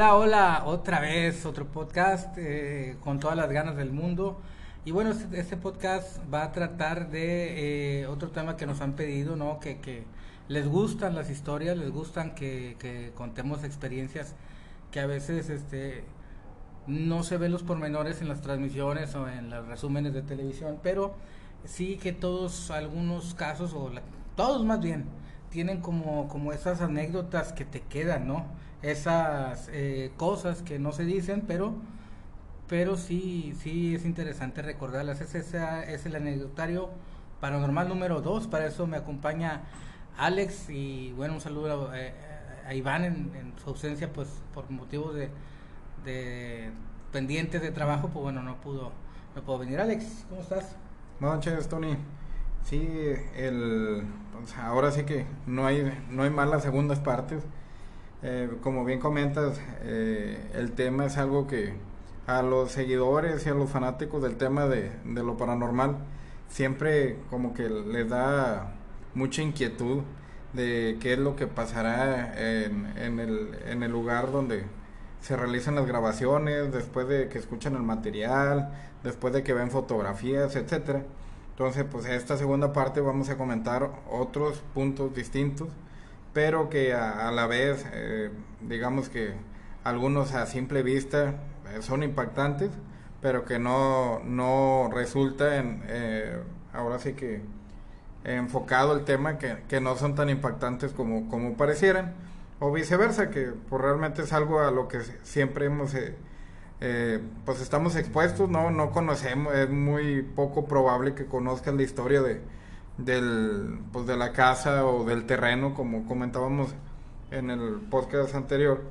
Hola, hola, otra vez, otro podcast eh, con todas las ganas del mundo. Y bueno, este, este podcast va a tratar de eh, otro tema que nos han pedido, ¿no? Que, les gustan las historias, les gustan que, que contemos experiencias que a veces este, no se ven los pormenores en las transmisiones o en los resúmenes de televisión, pero sí que todos, algunos casos, o todos más bien, tienen como, como esas anécdotas que te quedan, ¿no? Esas eh, cosas que no se dicen, pero, pero sí, sí es interesante recordarlas. Ese es, el anecdotario paranormal número 2, para eso me acompaña Alex y bueno, un saludo a, a Iván en, su ausencia, pues por motivos de, de pendientes de trabajo, pues bueno, no pudo, no pudo venir. Alex, ¿cómo estás? Buenas noches, Tony. Sí, el, pues, ahora sí que no hay, no hay malas segundas partes. Eh, como bien comentas, eh, el tema es algo que a los seguidores y a los fanáticos del tema de, de lo paranormal siempre como que les da mucha inquietud de qué es lo que pasará en, en, el, en el lugar donde se realizan las grabaciones, después de que escuchan el material, después de que ven fotografías, etcétera. Entonces, pues en esta segunda parte vamos a comentar otros puntos distintos, pero que a, la vez, eh, digamos que algunos a simple vista eh, son impactantes, pero que no, no resulta en, eh, ahora sí que enfocado el tema, que, que, no son tan impactantes como, como parecieran, o viceversa, que pues realmente es algo a lo que siempre hemos eh, pues estamos expuestos, no, no conocemos, es muy poco probable que conozcan la historia de, del, pues de la casa o del terreno, como comentábamos en el podcast anterior,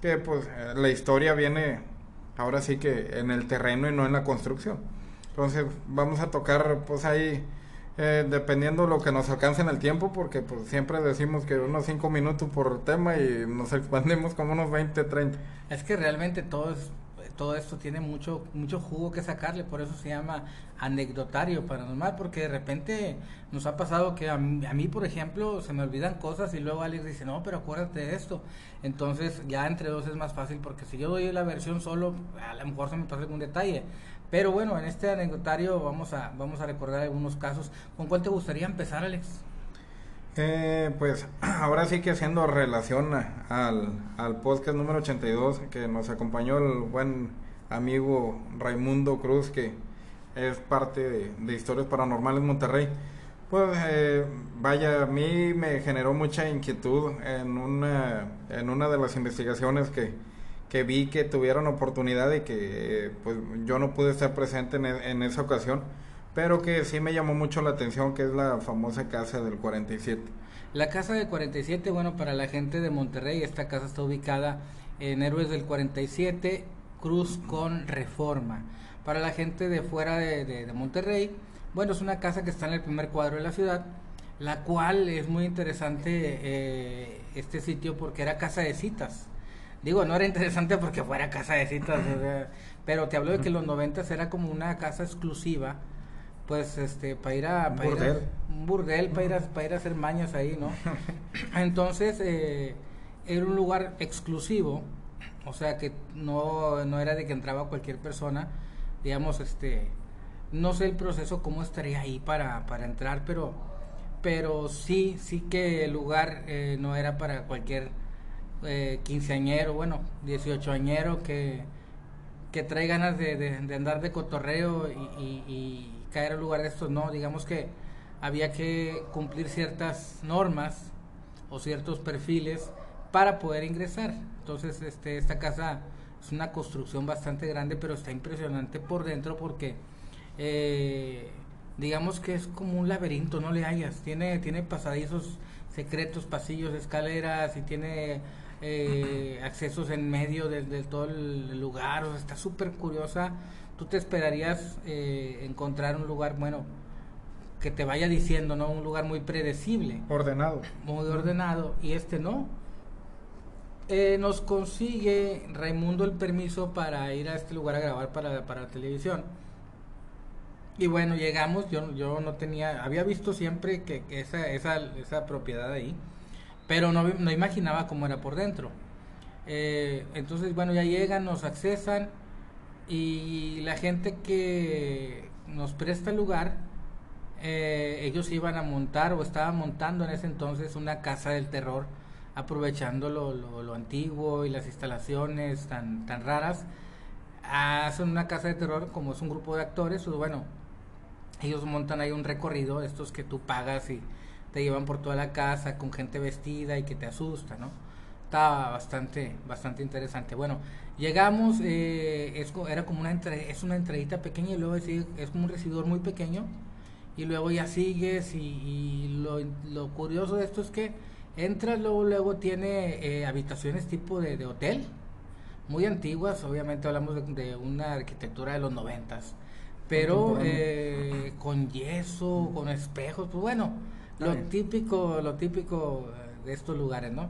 que pues la historia viene ahora sí que en el terreno y no en la construcción. Entonces vamos a tocar pues ahí eh, dependiendo lo que nos alcance en el tiempo, porque pues siempre decimos que unos 5 minutos por tema y nos expandemos como unos 20, 30. Es que realmente todo es todo esto tiene mucho mucho jugo que sacarle, por eso se llama anecdotario paranormal, porque de repente nos ha pasado que a mí, por ejemplo, se me olvidan cosas y luego Alex dice, no, pero acuérdate de esto. Entonces ya entre dos es más fácil, porque si yo doy la versión solo, a lo mejor se me pasa algún detalle. Pero bueno, en este anecdotario vamos a, vamos a recordar algunos casos. ¿Con cuál te gustaría empezar, Alex? Eh, pues ahora sí que haciendo relación al, al podcast número 82 que nos acompañó el buen amigo Raimundo Cruz que es parte de, Historias Paranormales Monterrey. Pues eh, vaya, a mí me generó mucha inquietud en una, en una de las investigaciones que, que vi que tuvieron oportunidad y que pues yo no pude estar presente en, en esa ocasión pero que sí me llamó mucho la atención, que es la famosa casa del 47. La casa del 47, bueno, para la gente de Monterrey, esta casa está ubicada en Héroes del 47, Cruz con Reforma. Para la gente de fuera de, Monterrey, bueno, es una casa que está en el primer cuadro de la ciudad, la cual es muy interesante eh, este sitio porque era casa de citas. Digo, no era interesante porque fuera casa de citas, pero te hablo de que en los 90 era como una casa exclusiva pues este para ir a, para ir a un burdel para ir a, para ir a hacer mañas ahí no entonces eh, era un lugar exclusivo o sea que no, no era de que entraba cualquier persona digamos este no sé el proceso cómo estaría ahí para, para entrar pero pero sí sí que el lugar eh, no era para cualquier eh, quinceañero bueno dieciochoañero que que trae ganas de, de, andar de cotorreo y caer al lugar de estos, no, digamos que había que cumplir ciertas normas o ciertos perfiles para poder ingresar. Entonces, este, esta casa es una construcción bastante grande, pero está impresionante por dentro porque eh, digamos que es como un laberinto, no le hayas. Tiene, tiene pasadizos secretos, pasillos, escaleras y tiene eh, accesos en medio de, todo el lugar. O sea, está súper curiosa tú te esperarías eh, encontrar un lugar, bueno, que te vaya diciendo, ¿no? Un lugar muy predecible. Ordenado. Muy ordenado. Y este no. Eh, nos consigue Raimundo el permiso para ir a este lugar a grabar para, para televisión. Y bueno, llegamos, yo, yo no tenía, había visto siempre que, esa, esa, esa propiedad ahí, pero no, no imaginaba cómo era por dentro. Eh, entonces, bueno, ya llegan, nos accesan y la gente que nos presta el lugar, eh, ellos iban a montar o estaban montando en ese entonces una casa del terror, aprovechando lo, antiguo y las instalaciones tan, tan raras. Hacen una casa de terror, como es un grupo de actores, pues bueno, ellos montan ahí un recorrido, estos que tú pagas y te llevan por toda la casa con gente vestida y que te asusta, ¿no? estaba bastante, bastante interesante. Bueno, llegamos, eh, es, era como una, entre, es una entradita pequeña y luego es, es como un recibidor muy pequeño y luego ya sigues y, lo, lo, curioso de esto es que entras, luego, luego tiene eh, habitaciones tipo de, hotel, muy antiguas, obviamente hablamos de, una arquitectura de los noventas, pero eh, con yeso, con espejos, pues bueno, lo típico, lo típico de estos lugares, ¿no?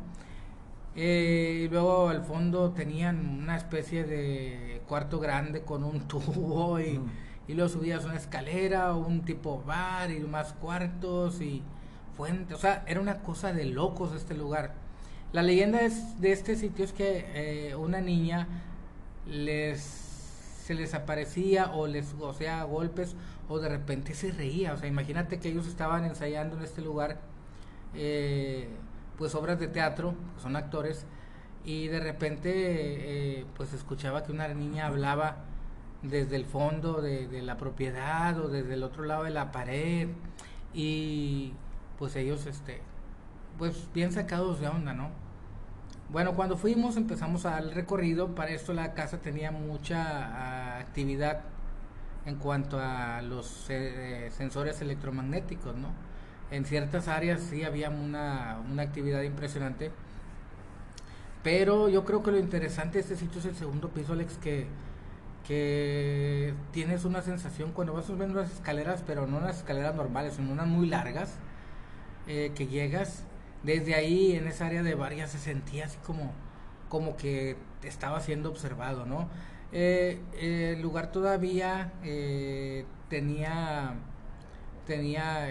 Eh, y luego al fondo tenían una especie de cuarto grande con un tubo y, y luego subías una escalera o un tipo bar y más cuartos y O sea, era una cosa de locos este lugar. La leyenda es, de este sitio es que eh, una niña les se les aparecía o les o sea golpes o de repente se reía o sea imagínate que ellos estaban ensayando en este lugar eh, pues obras de teatro, son actores, y de repente eh, pues escuchaba que una niña hablaba desde el fondo de, la propiedad o desde el otro lado de la pared y pues ellos este pues bien sacados de onda, ¿no? Bueno, cuando fuimos empezamos al recorrido, para esto la casa tenía mucha ah, actividad en cuanto a los eh, sensores electromagnéticos, ¿no? en ciertas áreas sí había una, actividad impresionante. Pero yo creo que lo interesante de este sitio es el segundo piso, Alex, que, que tienes una sensación cuando vas subiendo unas escaleras, pero no unas escaleras normales, sino unas muy largas, eh, que llegas. Desde ahí, en esa área de varias, se sentía así como, como que estaba siendo observado, ¿no? Eh, el lugar todavía eh, tenía tenía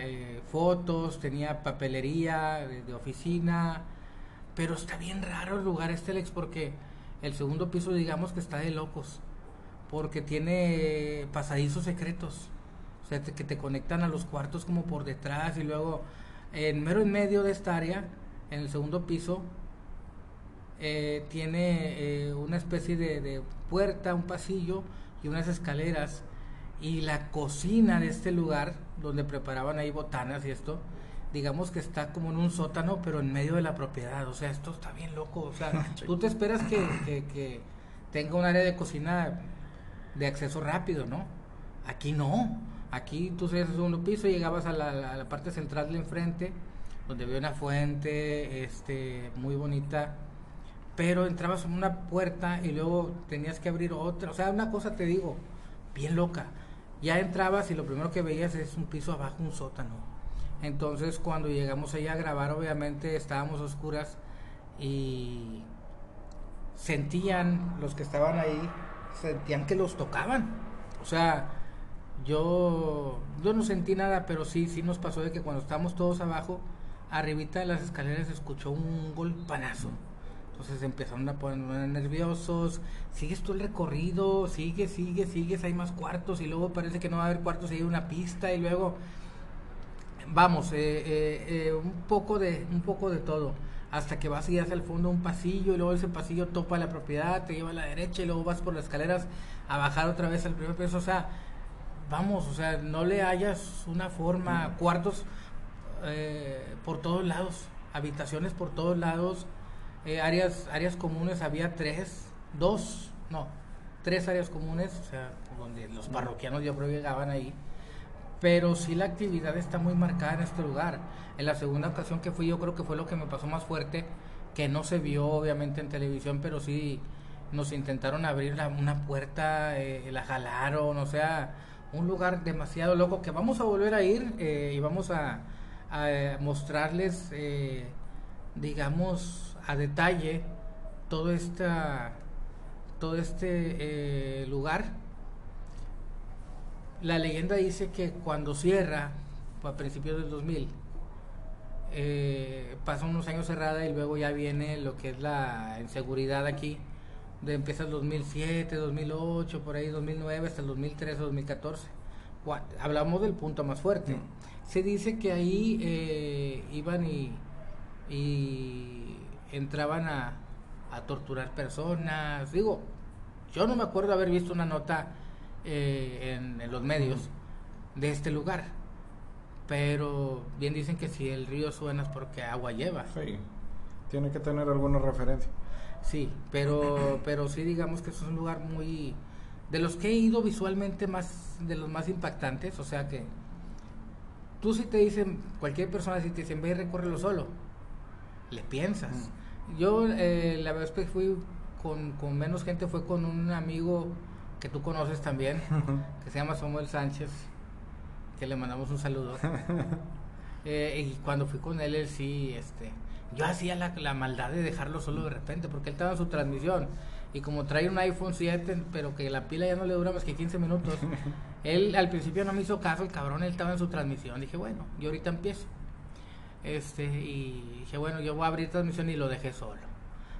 fotos, tenía papelería de, oficina, pero está bien raro el lugar este Alex porque el segundo piso digamos que está de locos, porque tiene pasadizos secretos, o sea, que te conectan a los cuartos como por detrás y luego en mero en medio de esta área, en el segundo piso, eh, tiene eh, una especie de puerta, un pasillo y unas escaleras y la cocina de este lugar, donde preparaban ahí botanas y esto, digamos que está como en un sótano, pero en medio de la propiedad. O sea, esto está bien loco. O sea, tú te esperas que, tenga un área de cocina de acceso rápido, ¿no? Aquí no. Aquí tú subías al segundo piso, llegabas a la, parte central de enfrente, donde había una fuente este, muy bonita, pero entrabas en una puerta y luego tenías que abrir otra. O sea, una cosa te digo, bien loca ya entrabas y lo primero que veías es un piso abajo, un sótano. Entonces cuando llegamos allá a grabar, obviamente estábamos oscuras y sentían, los que estaban ahí, sentían que los tocaban. O sea, yo, yo no sentí nada, pero sí, sí nos pasó de que cuando estábamos todos abajo, arribita de las escaleras se escuchó un golpanazo. Entonces empezaron a poner nerviosos, sigues tú el recorrido, sigues, sigues, sigues, hay más cuartos y luego parece que no va a haber cuartos hay una pista y luego vamos, eh, eh, eh, un poco de un poco de todo hasta que vas y hacia el fondo un pasillo y luego ese pasillo topa la propiedad, te lleva a la derecha y luego vas por las escaleras a bajar otra vez al primer piso, o sea, vamos, o sea, no le hayas una forma, cuartos por todos lados, habitaciones por todos lados, eh, áreas, áreas comunes había tres, dos, no, tres áreas comunes, o sea, donde los parroquianos yo creo llegaban ahí. Pero sí la actividad está muy marcada en este lugar. En la segunda ocasión que fui yo creo que fue lo que me pasó más fuerte, que no se vio obviamente en televisión, pero sí nos intentaron abrir una puerta, eh, la jalaron, o sea, un lugar demasiado loco que vamos a volver a ir eh, y vamos a, a mostrarles, digamos, a detalle todo, esta, todo este eh, lugar. La leyenda dice que cuando cierra, a principios del 2000, eh, pasa unos años cerrada y luego ya viene lo que es la inseguridad aquí, de empieza el 2007, 2008, por ahí 2009 hasta el 2013, 2014. Hablamos del punto más fuerte. Mm. Se dice que ahí eh, iban y, y entraban a, a torturar personas. Digo, yo no me acuerdo haber visto una nota eh, en, los medios de este lugar. Pero bien dicen que si el río suena es porque agua lleva. Sí, tiene que tener alguna referencia. Sí, pero, pero sí digamos que es un lugar muy... De los que he ido visualmente más, de los más impactantes, o sea que tú si te dicen, cualquier persona si te dicen, ve y recórrelo solo, le piensas. Mm. Yo eh, la vez que fui con, con menos gente fue con un amigo que tú conoces también, que se llama Samuel Sánchez, que le mandamos un saludo. Eh, y cuando fui con él, él sí, este, yo hacía la, la, maldad de dejarlo solo de repente, porque él estaba en su transmisión. Y como trae un iPhone 7, pero que la pila ya no le dura más que 15 minutos, él al principio no me hizo caso, el cabrón, él estaba en su transmisión. Dije, bueno, yo ahorita empiezo. Este, y dije, bueno, yo voy a abrir transmisión y lo dejé solo.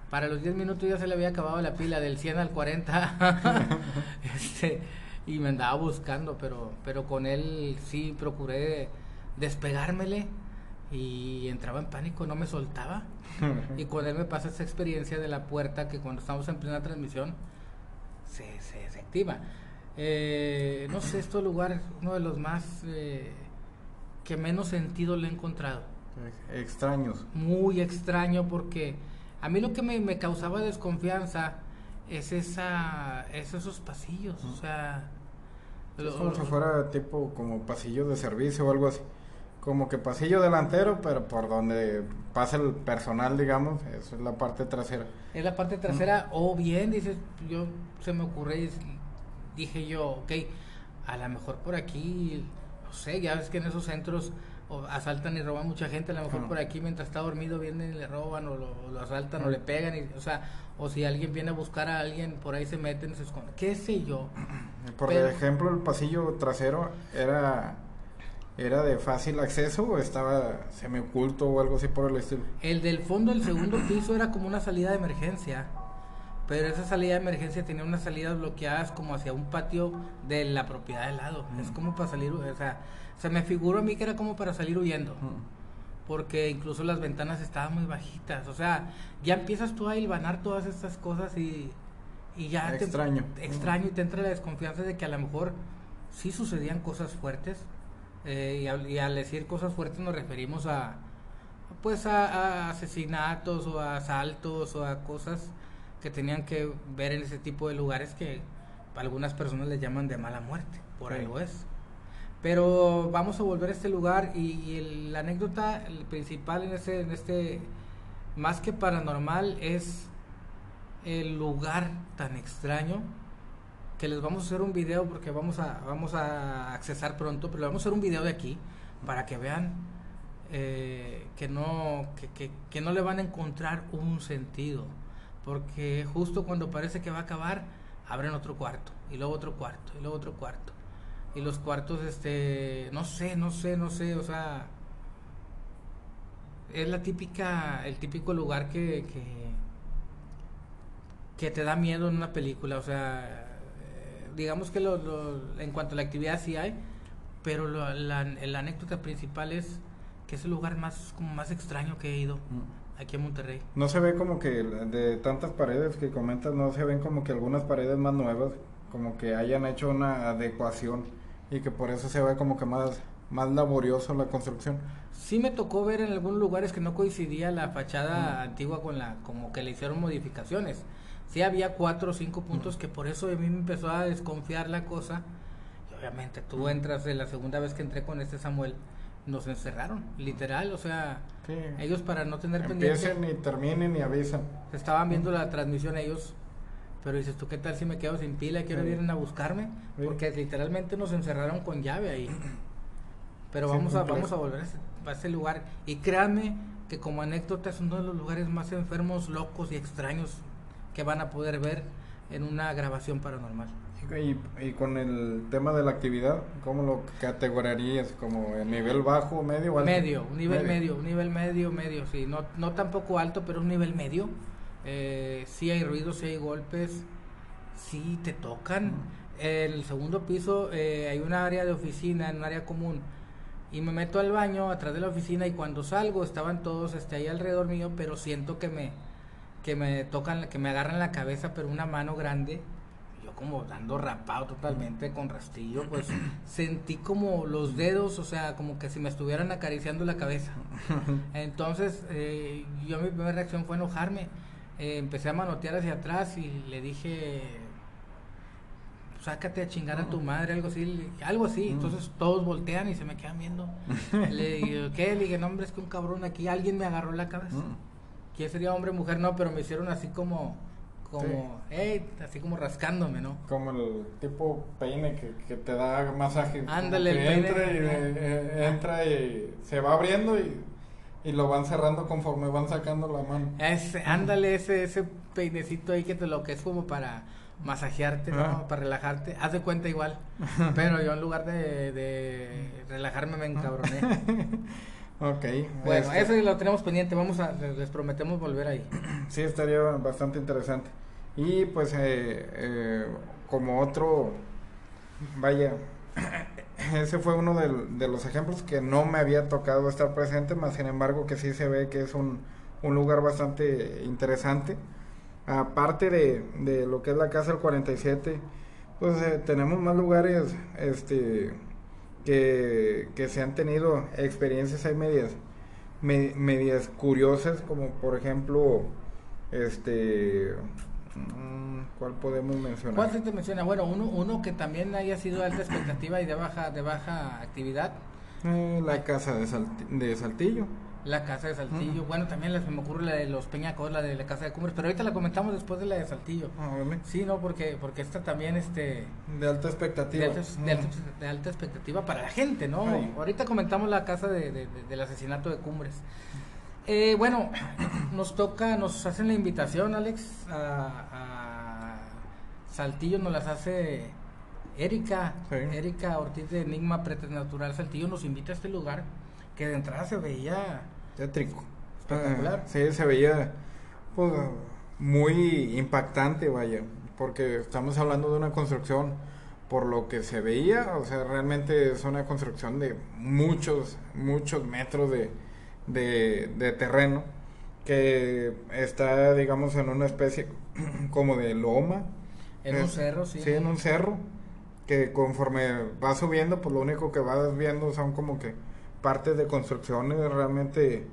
Para los 10 minutos ya se le había acabado la pila del 100 al 40. este, y me andaba buscando, pero, pero con él sí procuré despegármele y entraba en pánico, no me soltaba. y con él me pasa esa experiencia de la puerta que cuando estamos en plena transmisión se, se, activa. Eh, no sé, este lugar es uno de los más eh, que menos sentido le he encontrado. Extraños. Muy extraño porque a mí lo que me, causaba desconfianza es esa es esos pasillos, o sea... Es como si fuera tipo como pasillo de servicio o algo así. Como que pasillo delantero, pero por donde pasa el personal, digamos, eso es la parte trasera. Es la parte trasera, o bien, dices, yo se me ocurre, dije yo, ok, a lo mejor por aquí, no sé, ya ves que en esos centros o asaltan y roban mucha gente, a lo mejor por aquí mientras está dormido vienen y le roban o lo, asaltan o le pegan, y, o sea, o si alguien viene a buscar a alguien, por ahí se meten, se esconden, qué sé yo. Por ejemplo, el pasillo trasero era era de fácil acceso o estaba semi oculto o algo así por el estilo. El del fondo del segundo piso era como una salida de emergencia. Pero esa salida de emergencia tenía unas salidas bloqueadas como hacia un patio de la propiedad de lado. Es como para salir, o sea, se me figuró a mí que era como para salir huyendo. Porque incluso las ventanas estaban muy bajitas. O sea, ya empiezas tú a hilvanar todas estas cosas y, y ya extraño. te extraño y te entra la desconfianza de que a lo mejor sí sucedían cosas fuertes. Eh, y, al, decir cosas fuertes nos referimos a pues a, asesinatos o a asaltos o a cosas que tenían que ver en ese tipo de lugares que algunas personas le llaman de mala muerte, por algo es. Pero vamos a volver a este lugar y, la anécdota principal en este, en este, más que paranormal, es el lugar tan extraño que les vamos a hacer un video porque vamos a, vamos a accesar pronto, pero vamos a hacer un video de aquí para que vean eh, que, no, que, que no le van a encontrar un sentido. Porque justo cuando parece que va a acabar, abren otro cuarto, y luego otro cuarto, y luego otro cuarto y los cuartos, este, no sé, no sé, no sé, o sea, es la típica, el típico lugar que, que, que te da miedo en una película, o sea, digamos que lo, en cuanto a la actividad sí hay, pero la, la, anécdota principal es que es el lugar más, como más extraño que he ido. Mm. Aquí en Monterrey. No se ve como que de tantas paredes que comentas, no se ven como que algunas paredes más nuevas, como que hayan hecho una adecuación y que por eso se ve como que más, más laborioso la construcción. Sí me tocó ver en algunos lugares que no coincidía la fachada antigua con la, como que le hicieron modificaciones. Sí había cuatro o cinco puntos que por eso a mí me empezó a desconfiar la cosa. Y obviamente tú entras de la segunda vez que entré con este Samuel, nos encerraron, literal, o sea, ellos para no tener Empiecen y terminen y avisan. Estaban viendo la transmisión ellos pero dices, ¿tú qué tal si me quedo sin pila? ¿Quiero vienen a buscarme? Porque literalmente nos encerraron con llave ahí. Pero vamos, a, vamos a volver a ese, lugar. Y créanme que como anécdota es uno de los lugares más enfermos, locos y extraños que van a poder ver en una grabación paranormal. Y, con el tema de la actividad, ¿cómo lo categorarías? ¿Como el nivel bajo, medio o alto? Medio, un nivel medio. un nivel medio, medio, sí. No, no tampoco alto, pero un nivel medio. Eh, sí hay ruidos, sí hay golpes, sí te tocan. el segundo piso eh, hay una área de oficina, un área común. Y me meto al baño atrás de la oficina y cuando salgo estaban todos este, ahí alrededor mío, pero siento que me, que me tocan, que me agarran la cabeza, pero una mano grande como dando rapado totalmente con rastrillo, pues sentí como los dedos, o sea, como que si me estuvieran acariciando la cabeza. Entonces, eh, yo mi primera reacción fue enojarme. Eh, empecé a manotear hacia atrás y le dije, sácate a chingar a tu madre, algo así, algo así. Entonces todos voltean y se me quedan viendo. le digo, ¿qué? Le dije, no, hombre, es que un cabrón aquí, alguien me agarró la cabeza. ¿Quién sería hombre mujer? No, pero me hicieron así como como, así como rascándome, ¿no? Como el tipo peine que, que te da masaje. Ándale, el peine. Entra y, eh, entra y se va abriendo y, y, lo van cerrando conforme van sacando la mano. Ese, ándale, ese, ese peinecito ahí que te lo que es como para masajearte, ¿no? Ah. Para relajarte. Haz de cuenta igual. Pero yo en lugar de, de relajarme me encabroné. Ok. Bueno, este eso lo tenemos pendiente. Vamos a, les prometemos volver ahí. Sí, estaría bastante interesante. Y pues, eh, eh, como otro, vaya, ese fue uno de, los ejemplos que no me había tocado estar presente, más sin embargo que sí se ve que es un, un lugar bastante interesante. Aparte de, de, lo que es la Casa del 47, pues eh, tenemos más lugares, este que, se han tenido experiencias ahí medias, medias curiosas, como por ejemplo, este, mm, ¿cuál podemos mencionar? ¿Cuál se te menciona? Bueno, uno, uno que también haya sido de alta expectativa y de baja, de baja actividad. Eh, la casa de, de Saltillo. La casa de Saltillo. Bueno, también se me ocurre la de los Peñacos, la de la casa de Cumbres, pero ahorita la comentamos después de la de Saltillo. Ah, sí, no, porque porque esta también este de alta expectativa. De alta, expectativa para la gente, ¿no? Ahorita comentamos la casa de, del asesinato de Cumbres. Eh, bueno, nos toca, nos hacen la invitación, Alex, a, Saltillo, nos las hace Erika, Erika Ortiz de Enigma Preternatural Saltillo, nos invita a este lugar que de entrada se veía tétrico. Espectacular. sí, se veía pues, muy impactante, vaya, porque estamos hablando de una construcción por lo que se veía, o sea, realmente es una construcción de muchos, muchos metros de, de, terreno que está, digamos, en una especie como de loma. En un cerro, sí. Sí, en un cerro, que conforme va subiendo, pues lo único que vas viendo son como que partes de construcciones, realmente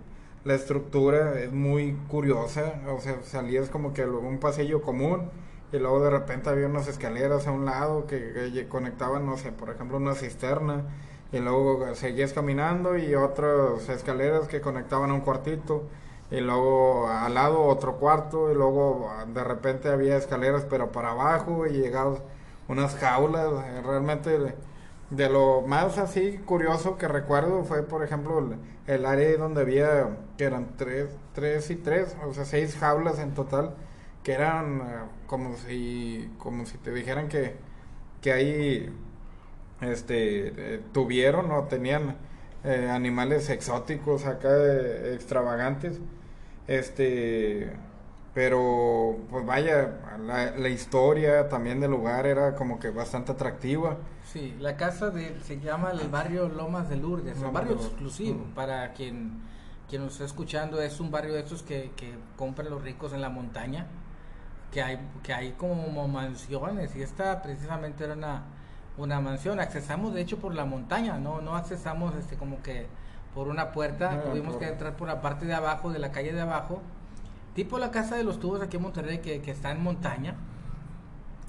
la estructura es muy curiosa, o sea, salías como que un pasillo común y luego de repente había unas escaleras a un lado que, conectaban, no sé, por ejemplo, una cisterna y luego seguías caminando y otras escaleras que conectaban a un cuartito y luego al lado otro cuarto y luego de repente había escaleras pero para abajo y llegados unas jaulas, realmente de lo más así curioso que recuerdo fue, por ejemplo, el, área donde había, que eran tres, tres y tres, o sea, seis jaulas en total, que eran eh, como si, como si te dijeran que, que ahí, este, eh, tuvieron o tenían eh, animales exóticos acá, extravagantes, este, pero pues vaya, la, la historia también del lugar era como que bastante atractiva. Sí, la casa de, se llama el barrio Lomas de Lourdes, un barrio exclusivo. Para quien, quien nos está escuchando, es un barrio de estos que, que compran los ricos en la montaña, que hay, que hay como mansiones y esta precisamente era una, una mansión, accesamos de hecho por la montaña, no, no accesamos este como que por una puerta, tuvimos que entrar por la parte de abajo, de la calle de abajo, tipo la casa de los tubos aquí en Monterrey que, que está en montaña,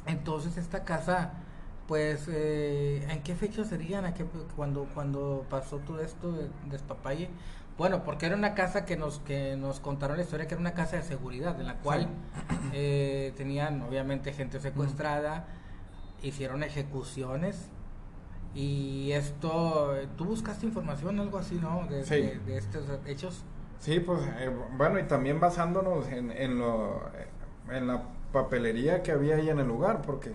entonces esta casa pues, eh, ¿en qué fecha serían? ¿A qué, cuando, cuando pasó todo esto de despapalle? Bueno, porque era una casa que nos, que nos contaron la historia que era una casa de seguridad, en la cual eh, tenían obviamente gente secuestrada, hicieron ejecuciones. Y esto, ¿tú buscaste información, algo así, no? De, de, estos hechos. Sí, pues, eh, bueno, y también basándonos en, en, lo, en la papelería que había ahí en el lugar, porque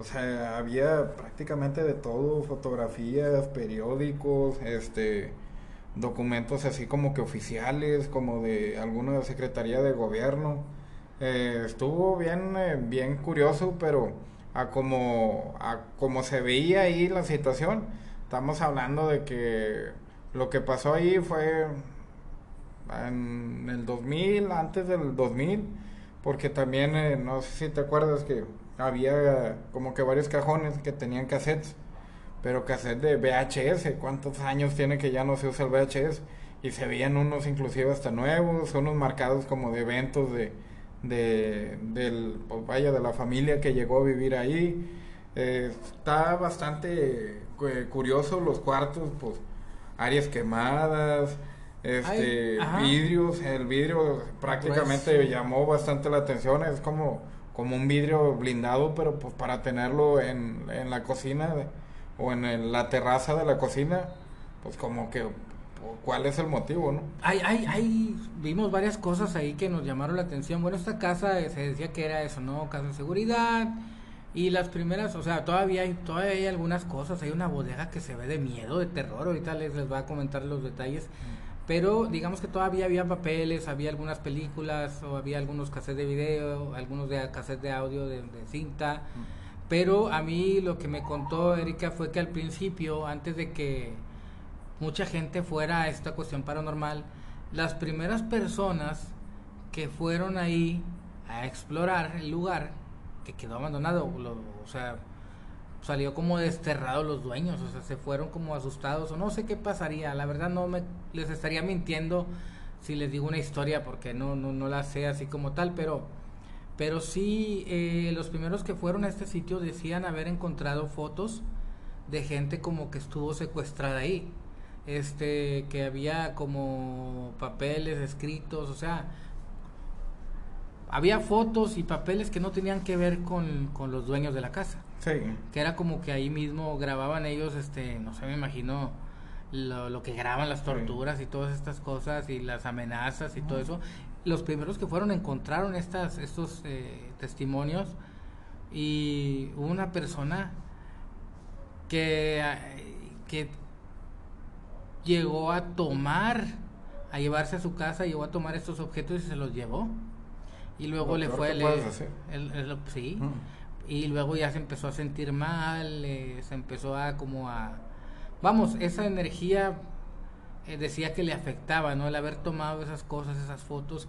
o sea, había prácticamente de todo, fotografías, periódicos, este, documentos así como que oficiales, como de alguna secretaría de gobierno. Eh, estuvo bien, eh, bien curioso, pero a como, a como se veía ahí la situación, estamos hablando de que lo que pasó ahí fue en el 2000, antes del 2000, porque también, eh, no sé si te acuerdas que había como que varios cajones que tenían cassettes, pero cassettes de VHS, ¿cuántos años tiene que ya no se usa el VHS? Y se veían unos inclusive hasta nuevos, unos marcados como de eventos de, de del, pues vaya, de la familia que llegó a vivir ahí. Eh, está bastante eh, curioso los cuartos, pues áreas quemadas, este vidrios, el vidrio prácticamente pues llamó bastante la atención, es como como un vidrio blindado, pero pues para tenerlo en, en la cocina o en la terraza de la cocina, pues como que cuál es el motivo, ¿no? Hay, hay, hay, vimos varias cosas ahí que nos llamaron la atención. Bueno, esta casa se decía que era eso, ¿no? Casa de seguridad. Y las primeras, o sea, todavía hay, todavía hay algunas cosas. Hay una bodega que se ve de miedo, de terror. Ahorita les, les voy a comentar los detalles. Pero digamos que todavía había papeles, había algunas películas, o había algunos cassettes de video, algunos de cassettes de audio de, cinta. Pero a mí lo que me contó Erika fue que al principio, antes de que mucha gente fuera a esta cuestión paranormal, las primeras personas que fueron ahí a explorar el lugar, que quedó abandonado, o sea, salió como desterrado los dueños, o sea, se fueron como asustados, o no sé qué pasaría, la verdad no me les estaría mintiendo si les digo una historia porque no, no, no la sé así como tal, pero, pero sí eh, los primeros que fueron a este sitio decían haber encontrado fotos de gente como que estuvo secuestrada ahí, este, que había como papeles escritos, o sea, había fotos y papeles que no tenían que ver con, con los dueños de la casa. Sí. Que era como que ahí mismo grababan ellos, este, no sé, me imagino lo, lo que graban las torturas y todas estas cosas y las amenazas y todo eso. Los primeros que fueron encontraron estas, estos eh, testimonios y hubo una persona que, que llegó a tomar, a llevarse a su casa, llegó a tomar estos objetos y se los llevó. Y luego le fue... Le, el, sí y luego ya se empezó a sentir mal, eh, se empezó a como a... Vamos, esa energía eh, decía que le afectaba, ¿no? El haber tomado esas cosas, esas fotos,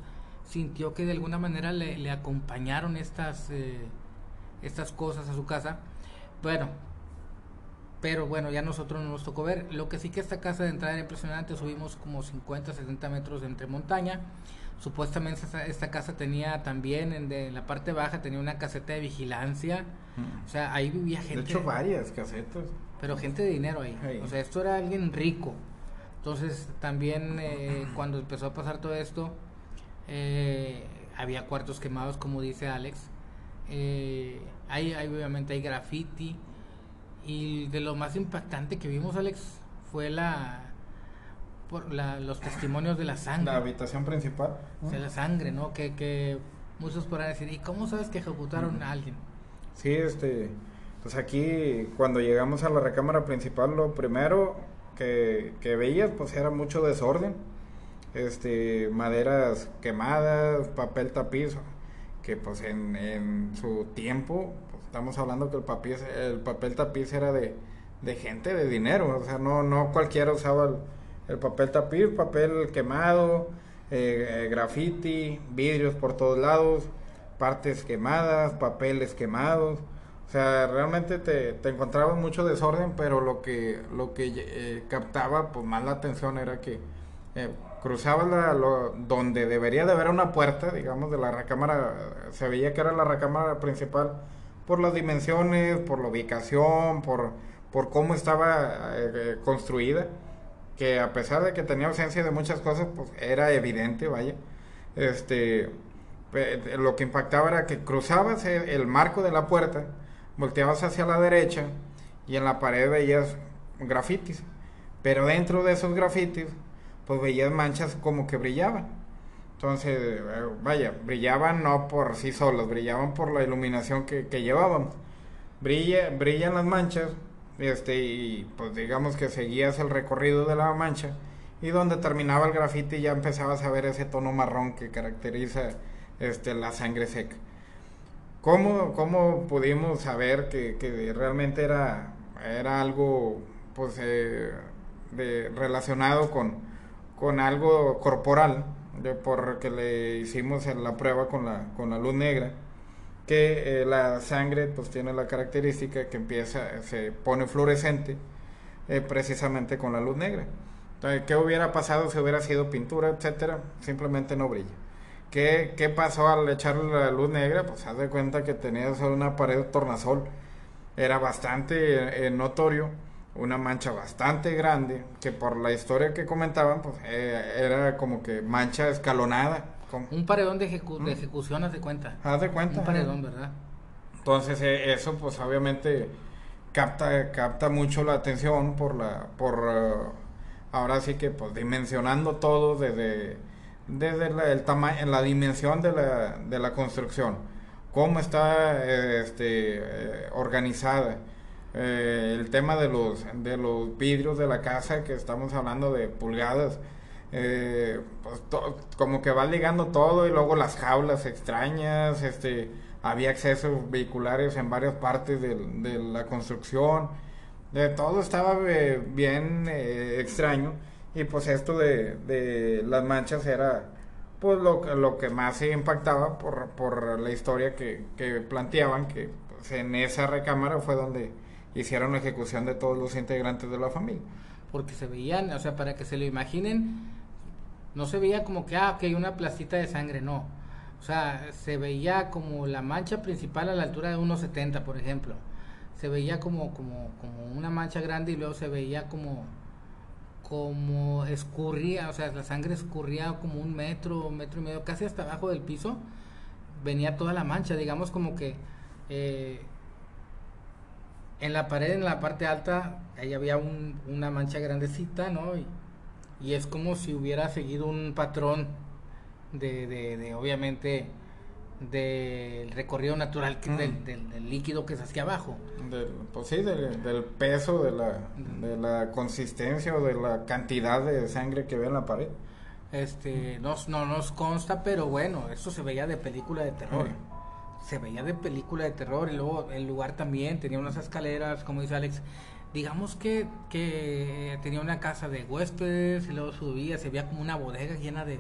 sintió que de alguna manera le, acompañaron estas, eh, estas cosas a su casa. Bueno, pero bueno, ya nosotros no nos tocó ver. Lo que sí que esta casa de entrada era impresionante, subimos como 50, 70 metros entre montaña Supuestamente esta, casa tenía también en, la parte baja tenía una caseta de vigilancia. Mm. O sea, ahí vivía gente. De hecho, varias casetas. Pero gente de dinero ahí. O sea, esto era alguien rico. Entonces, también eh, cuando empezó a pasar todo esto, eh, había cuartos quemados, como dice Alex. Eh, hay, obviamente hay graffiti. Y de lo más impactante que vimos, Alex, fue la, por los testimonios de la sangre. La habitación principal. De la sangre, ¿no? Que, que muchos podrán decir, ¿y cómo sabes que ejecutaron a alguien? Sí, este, pues aquí cuando llegamos a la recámara principal, lo primero que, que veías, pues era mucho desorden. Este, maderas quemadas, papel tapiz, que pues en, en su tiempo, pues estamos hablando que el papel, el papel tapiz era de, de gente de dinero, o sea, no, no cualquiera usaba el el papel tapiz, papel quemado, eh, eh, graffiti, vidrios por todos lados, partes quemadas, papeles quemados. O sea, realmente te, te encontrabas mucho desorden, pero lo que, lo que eh, captaba pues, más la atención era que cruzabas la, donde debería de haber una puerta, digamos, de la recámara, se veía que era la recámara principal por las dimensiones, por la ubicación, por, por cómo estaba construida que a pesar de que tenía ausencia de muchas cosas, pues era evidente, vaya. Este, lo que impactaba era que cruzabas el, marco de la puerta, volteabas hacia la derecha y en la pared veías grafitis. Pero dentro de esos grafitis, pues veías manchas como que brillaban. Entonces, vaya, brillaban no por sí solos, brillaban por la iluminación que, que llevábamos. brilla, brillan las manchas, este, y pues digamos que seguías el recorrido de la mancha, y donde terminaba el grafiti ya empezabas a ver ese tono marrón que caracteriza este, la sangre seca. ¿Cómo, cómo pudimos saber que, que realmente era, era algo pues, eh, de, relacionado con, con algo corporal? De, porque le hicimos la prueba con la, con la luz negra que eh, la sangre pues tiene la característica que empieza, se pone fluorescente eh, precisamente con la luz negra. Entonces, ¿qué hubiera pasado si hubiera sido pintura, etcétera? Simplemente no brilla. ¿Qué, ¿Qué pasó al echarle la luz negra? Pues haz de cuenta que tenía solo una pared tornasol. Era bastante eh, notorio, una mancha bastante grande, que por la historia que comentaban, pues era como que mancha escalonada un paredón de, ejecución, haz de cuenta. Haz de cuenta. Un paredón, ¿verdad? Entonces, eh, eso pues obviamente capta, capta mucho la atención por la, por, eh, ahora sí que pues dimensionando todo desde, desde el tamaño, en la dimensión de la, de la construcción, cómo está este, eh, organizada. el tema de los, de los vidrios de la casa, que estamos hablando de pulgadas, eh, pues, como que va ligando todo y luego las jaulas extrañas, este, había accesos vehiculares en varias partes de, la construcción, de todo estaba eh, bien eh, extraño y pues esto de, las manchas era pues lo, lo que más se impactaba por, por la historia que, que planteaban, que pues, en esa recámara fue donde hicieron la ejecución de todos los integrantes de la familia. Porque se veían, o sea, para que se lo imaginen, no se veía como que, ah, hay una placita de sangre, no. O sea, se veía como la mancha principal a la altura de 1,70, por ejemplo. Se veía como, como, como una mancha grande y luego se veía como, como escurría, o sea, la sangre escurría como un metro, metro y medio, casi hasta abajo del piso. Venía toda la mancha, digamos como que eh, en la pared, en la parte alta, ahí había un, una mancha grandecita, ¿no? Y, y es como si hubiera seguido un patrón de, de, obviamente del recorrido natural del, del, líquido que se hacía abajo. Del, pues sí, del, peso, de la, de la consistencia o de la cantidad de sangre que ve en la pared. Este, no, no nos consta, pero bueno, eso se veía de película de terror. Se veía de película de terror y luego el lugar también tenía unas escaleras, como dice Alex, digamos que, que tenía una casa de huéspedes y luego subía, se veía como una bodega llena de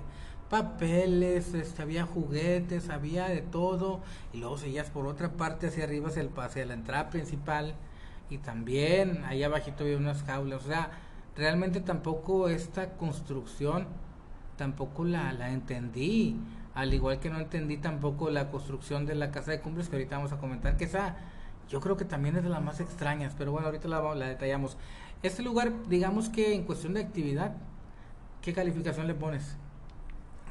papeles, este, había juguetes, había de todo, y luego seguías por otra parte hacia arriba hacia, el, hacia la entrada principal, y también ahí abajito había unas jaulas, o sea, realmente tampoco esta construcción, tampoco la, la entendí, al igual que no entendí tampoco la construcción de la casa de cumbres, que ahorita vamos a comentar, que esa yo creo que también es de las más extrañas, pero bueno, ahorita la, la detallamos. Este lugar, digamos que en cuestión de actividad, ¿qué calificación le pones?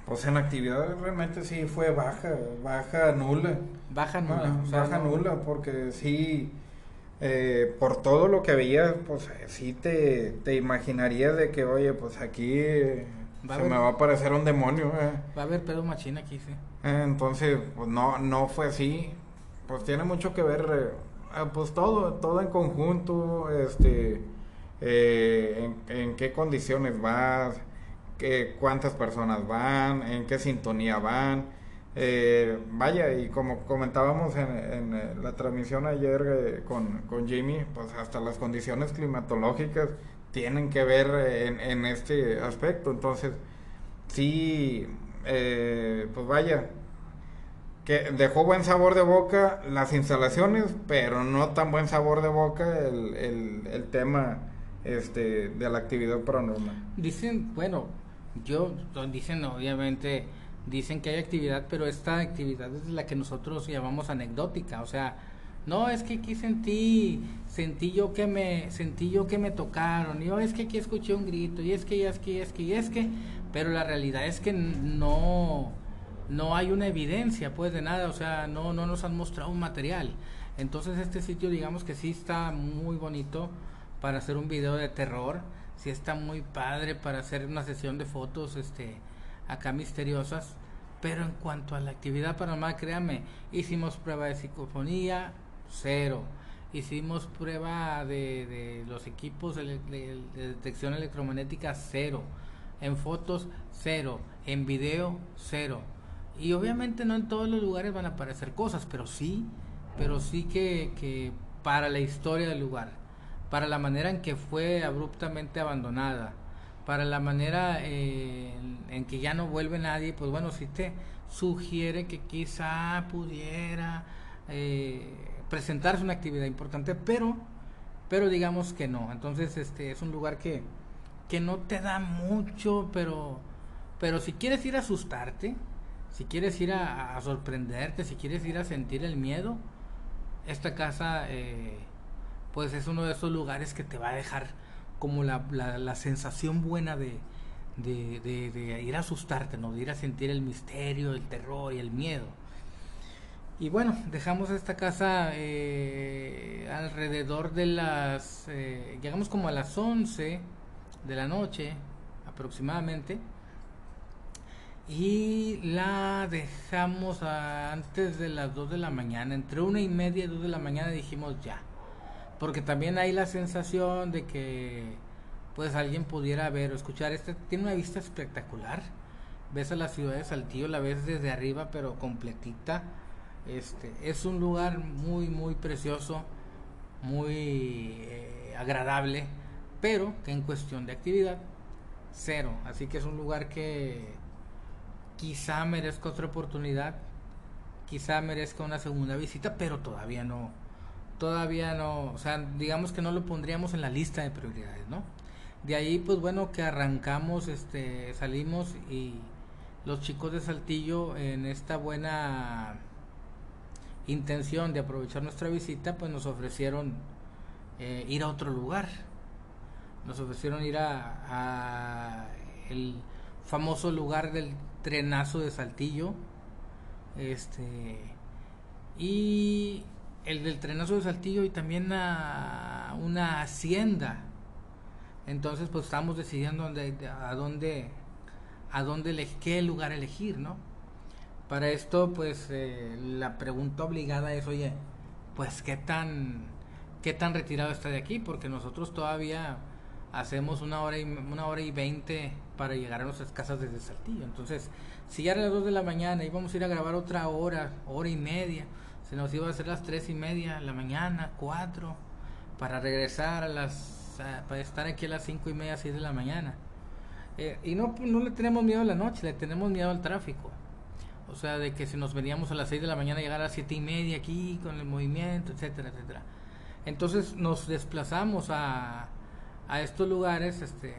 Pues en actividad realmente sí fue baja, baja nula. Baja nula. baja nula, porque sí, eh, por todo lo que veía, pues sí te, te imaginarías de que, oye, pues aquí se me va a aparecer un demonio. Eh. Va a haber pedo machina aquí, sí. Eh, entonces, pues no, no fue así. Pues tiene mucho que ver Ah, pues todo, todo en conjunto, este, eh, en, qué condiciones vas, qué, cuántas personas van, en qué sintonía van. Eh, vaya, y como comentábamos en, la transmisión ayer eh, con, con Jimmy, pues hasta las condiciones climatológicas tienen que ver en, en este aspecto. Entonces, sí, pues vaya, dejó buen sabor de boca las instalaciones, pero no tan buen sabor de boca el, el, tema este de la actividad paranormal. Dicen, bueno, yo dicen obviamente dicen que hay actividad, pero esta actividad es la que nosotros llamamos anecdótica, o sea, no es que aquí sentí sentí yo que me sentí yo que me tocaron, yo es que aquí escuché un grito, y es que y es que y es que y es que, pero la realidad es que no no hay una evidencia pues de nada, o sea, no, no nos han mostrado un material. Entonces este sitio digamos que sí está muy bonito para hacer un video de terror, sí está muy padre para hacer una sesión de fotos este acá misteriosas, pero en cuanto a la actividad paranormal, créanme, hicimos prueba de psicofonía, cero. hicimos prueba de, de los equipos de, de detección electromagnética cero, en fotos cero, en video cero. Y obviamente no en todos los lugares van a aparecer cosas, pero sí, pero sí que, que para la historia del lugar, para la manera en que fue abruptamente abandonada, para la manera eh, en, que ya no vuelve nadie, pues bueno, si te sugiere que quizá pudiera eh, presentarse una actividad importante, pero, pero digamos que no. Entonces, este es un lugar que, que no te da mucho, pero, pero si quieres ir a asustarte, si quieres ir a, sorprenderte, si quieres ir a sentir el miedo, esta casa, eh, pues es uno de esos lugares que te va a dejar como la, la, sensación buena de, de, ir a asustarte, ¿no? de ir a sentir el misterio, el terror y el miedo. Y bueno, dejamos esta casa eh, alrededor de las... Eh, llegamos como a las 11 de la noche aproximadamente. Y la dejamos antes de las 2 de la mañana. Entre una y media y 2 de la mañana dijimos ya. Porque también hay la sensación de que pues alguien pudiera ver o escuchar este tiene una vista espectacular. Ves a la ciudad de Saltillo la ves desde arriba pero completita. Este es un lugar muy muy precioso muy eh, agradable pero que en cuestión de actividad cero. Así que es un lugar que quizá merezca otra oportunidad quizá merezca una segunda visita pero todavía no todavía no, o sea, digamos que no lo pondríamos en la lista de prioridades, ¿no? De ahí, pues bueno, que arrancamos, este, salimos y los chicos de Saltillo en esta buena intención de aprovechar nuestra visita, pues nos ofrecieron eh, ir a otro lugar. Nos ofrecieron ir a, a, el famoso lugar del trenazo de Saltillo. Este y el del trenazo de Saltillo y también a una hacienda. Entonces, pues estamos decidiendo dónde, a dónde, a dónde qué lugar elegir, ¿no? Para esto, pues eh, la pregunta obligada es, oye, pues qué tan, qué tan retirado está de aquí, porque nosotros todavía hacemos una hora y una hora y veinte para llegar a nuestras casas desde Saltillo. Entonces, si ya era las dos de la mañana íbamos a ir a grabar otra hora, hora y media, se nos iba a hacer las tres y media de la mañana, cuatro, para regresar a las, para estar aquí a las cinco y media, seis de la mañana. Eh, y no, no le tenemos miedo a la noche, le tenemos miedo al tráfico. O sea, de que si nos veníamos a las seis de la mañana, llegar a las siete y media aquí con el movimiento, etcétera, etcétera. Entonces nos desplazamos a, a estos lugares, este,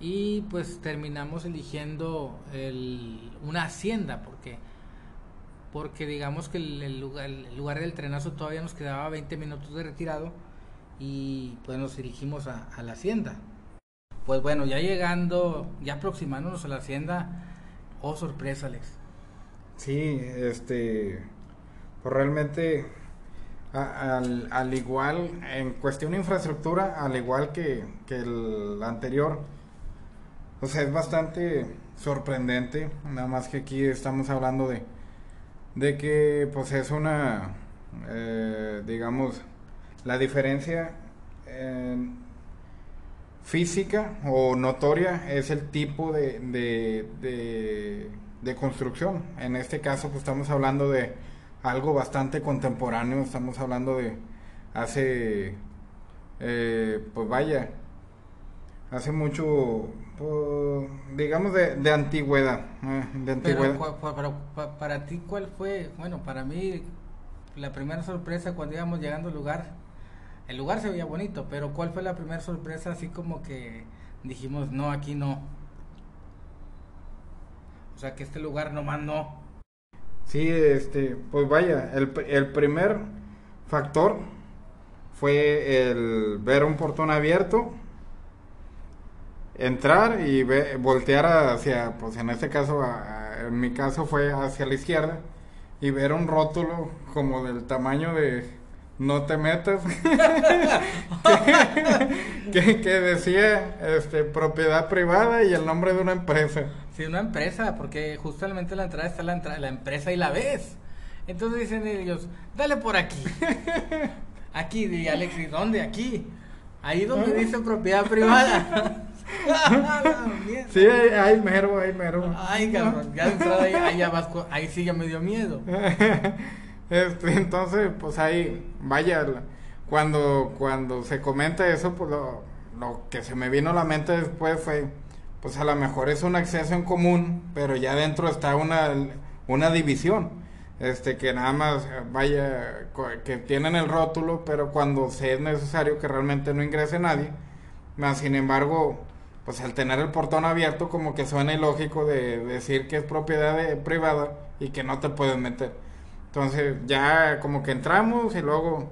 y pues terminamos eligiendo el, una hacienda, porque porque digamos que el, lugar, el, lugar, del trenazo todavía nos quedaba 20 minutos de retirado y pues nos dirigimos a, la hacienda. Pues bueno, ya llegando, ya aproximándonos a la hacienda, oh sorpresa, Alex. Sí, este, pues realmente al, al, igual, en cuestión de infraestructura, al igual que, que el anterior, o sea, es bastante sorprendente, nada más que aquí estamos hablando de de que pues es una, eh, digamos, la diferencia física o notoria es el tipo de, de, de, construcción. En este caso pues estamos hablando de algo bastante contemporáneo, estamos hablando de hace, eh, pues vaya, hace mucho, pues, digamos, de, antigüedad. Eh, de antigüedad. Pero, para ti, ¿cuál fue? Bueno, para mí, la primera sorpresa cuando íbamos llegando al lugar, el lugar se veía bonito, pero ¿cuál fue la primera sorpresa así como que dijimos, no, aquí no? O sea, que este lugar nomás no. Sí, este, pues vaya, el, el primer factor fue el ver un portón abierto entrar y voltear hacia, pues en este caso, en mi caso fue hacia la izquierda y ver un rótulo como del tamaño de no te metas que, que, decía este propiedad privada y el nombre de una empresa sí una empresa porque justamente la entrada está la entrada la empresa y la ves entonces dicen ellos dale por aquí Aquí, y Alex, ¿y dónde? Aquí. Ahí donde dice propiedad privada. sí, hay, mero, hay mero. Ay, cabrón, ya de entrada ahí, ahí, ya vas, ahí sí ya me dio miedo. Este, entonces, pues ahí, vaya, cuando, cuando se comenta eso, pues lo, lo que se me vino a la mente después fue, pues a lo mejor es un acceso en común, pero ya dentro está una, una división. Este que nada más vaya que tienen el rótulo pero cuando se es necesario que realmente no ingrese nadie. Más sin embargo pues al tener el portón abierto como que suena ilógico de decir que es propiedad privada y que no te puedes meter. Entonces ya como que entramos y luego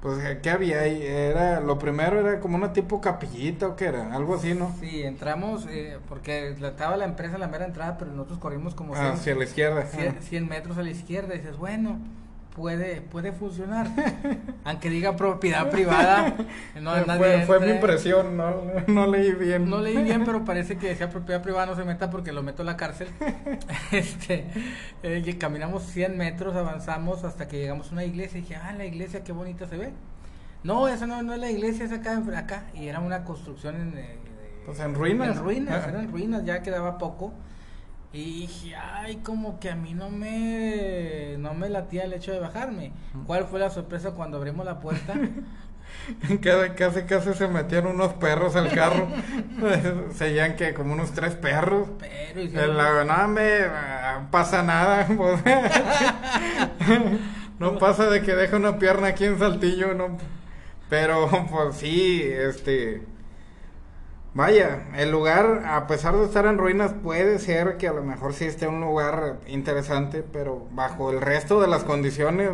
pues, ¿qué había ahí? Era, lo primero era como una tipo capillita o qué era, algo así, ¿no? Sí, entramos, eh, porque estaba la empresa a la mera entrada, pero nosotros corrimos como... Ah, hacia la izquierda. 100, metros a la izquierda y dices, bueno, puede, puede funcionar. Aunque diga propiedad privada, no fue, fue mi impresión, no, no leí bien. No leí bien, pero parece que decía propiedad privada no se meta porque lo meto a la cárcel. este, eh, caminamos 100 metros, avanzamos hasta que llegamos a una iglesia y dije, ah, la iglesia qué bonita se ve. No, esa no, no es la iglesia, es acá, acá. Y era una construcción en... Eh, pues en ruinas. En ruinas, eran ruinas, ya quedaba poco. Y dije, ay, como que a mí no me, no me latía el hecho de bajarme. ¿Cuál fue la sorpresa cuando abrimos la puerta? casi, casi se metieron unos perros al carro. Seguían que como unos tres perros. Pero, y no, me pasa nada. Pues. no pasa de que deja una pierna aquí en Saltillo, no. Pero, pues sí, este Vaya, el lugar, a pesar de estar en ruinas, puede ser que a lo mejor sí esté un lugar interesante, pero bajo el resto de las condiciones,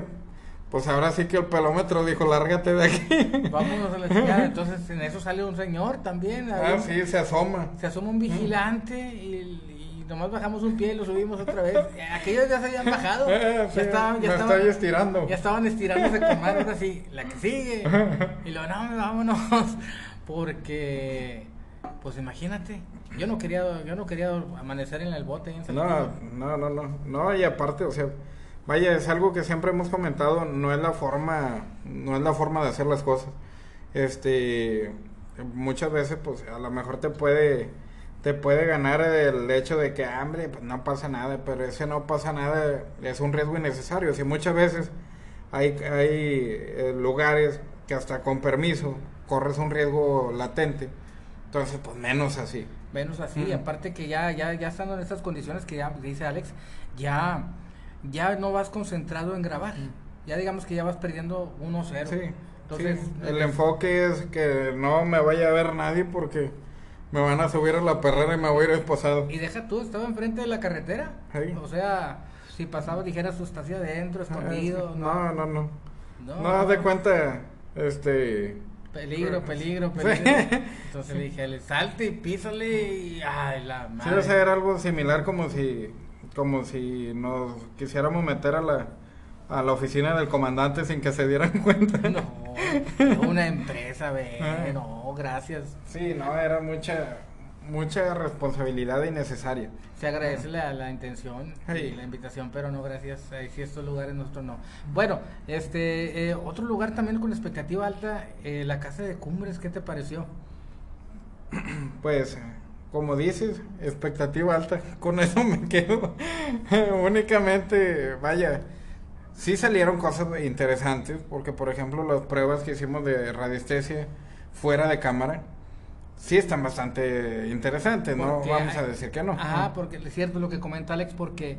pues ahora sí que el pelómetro dijo, lárgate de aquí. Vámonos a la chingada. Entonces en eso sale un señor también. Ah, sí, se asoma. Se asoma un vigilante y, nomás bajamos un pie y lo subimos otra vez. Aquellos ya se habían bajado. Eh, ya estaban, ya estaban, estirando. Ya estaban estirándose con ahora sí, la que sigue. Y luego, no, vámonos. Porque pues imagínate, yo no quería, yo no quería amanecer en el bote. En no, no, no, no, no, y aparte, o sea, vaya, es algo que siempre hemos comentado, no es la forma, no es la forma de hacer las cosas. Este, muchas veces, pues, a lo mejor te puede, te puede ganar el hecho de que, hambre, pues no pasa nada, pero ese no pasa nada es un riesgo innecesario. Si muchas veces hay, hay eh, lugares que hasta con permiso corres un riesgo latente entonces, pues menos así. Menos así, y aparte que ya, ya, ya estando en estas condiciones que ya dice Alex, ya, ya no vas concentrado en grabar. Ya digamos que ya vas perdiendo 1-0. Sí. Entonces, el enfoque es que no me vaya a ver nadie porque me van a subir a la perrera y me voy a ir esposado. Y deja tú, estaba enfrente de la carretera. O sea, si pasaba, dijeras, tú estás adentro, escondido. no, no, no. No, no, no de cuenta, este Peligro, peligro, peligro. Entonces le dije, salte y písale y ay, la madre. Sí, o algo similar como si como si nos quisiéramos meter a la a la oficina del comandante sin que se dieran cuenta. No, una empresa, ve, ah. no, gracias. Sí, no, era mucha mucha responsabilidad innecesaria. Se agradece la, la intención y la invitación, pero no gracias. Ahí sí estos lugares nosotros no. Bueno, este eh, otro lugar también con expectativa alta, eh, la casa de Cumbres, ¿qué te pareció? Pues como dices, expectativa alta, con eso me quedo. Únicamente, vaya, sí salieron cosas interesantes, porque por ejemplo las pruebas que hicimos de radiestesia fuera de cámara, sí están bastante interesantes, no vamos a decir que no. Ajá, porque es cierto lo que comenta Alex, porque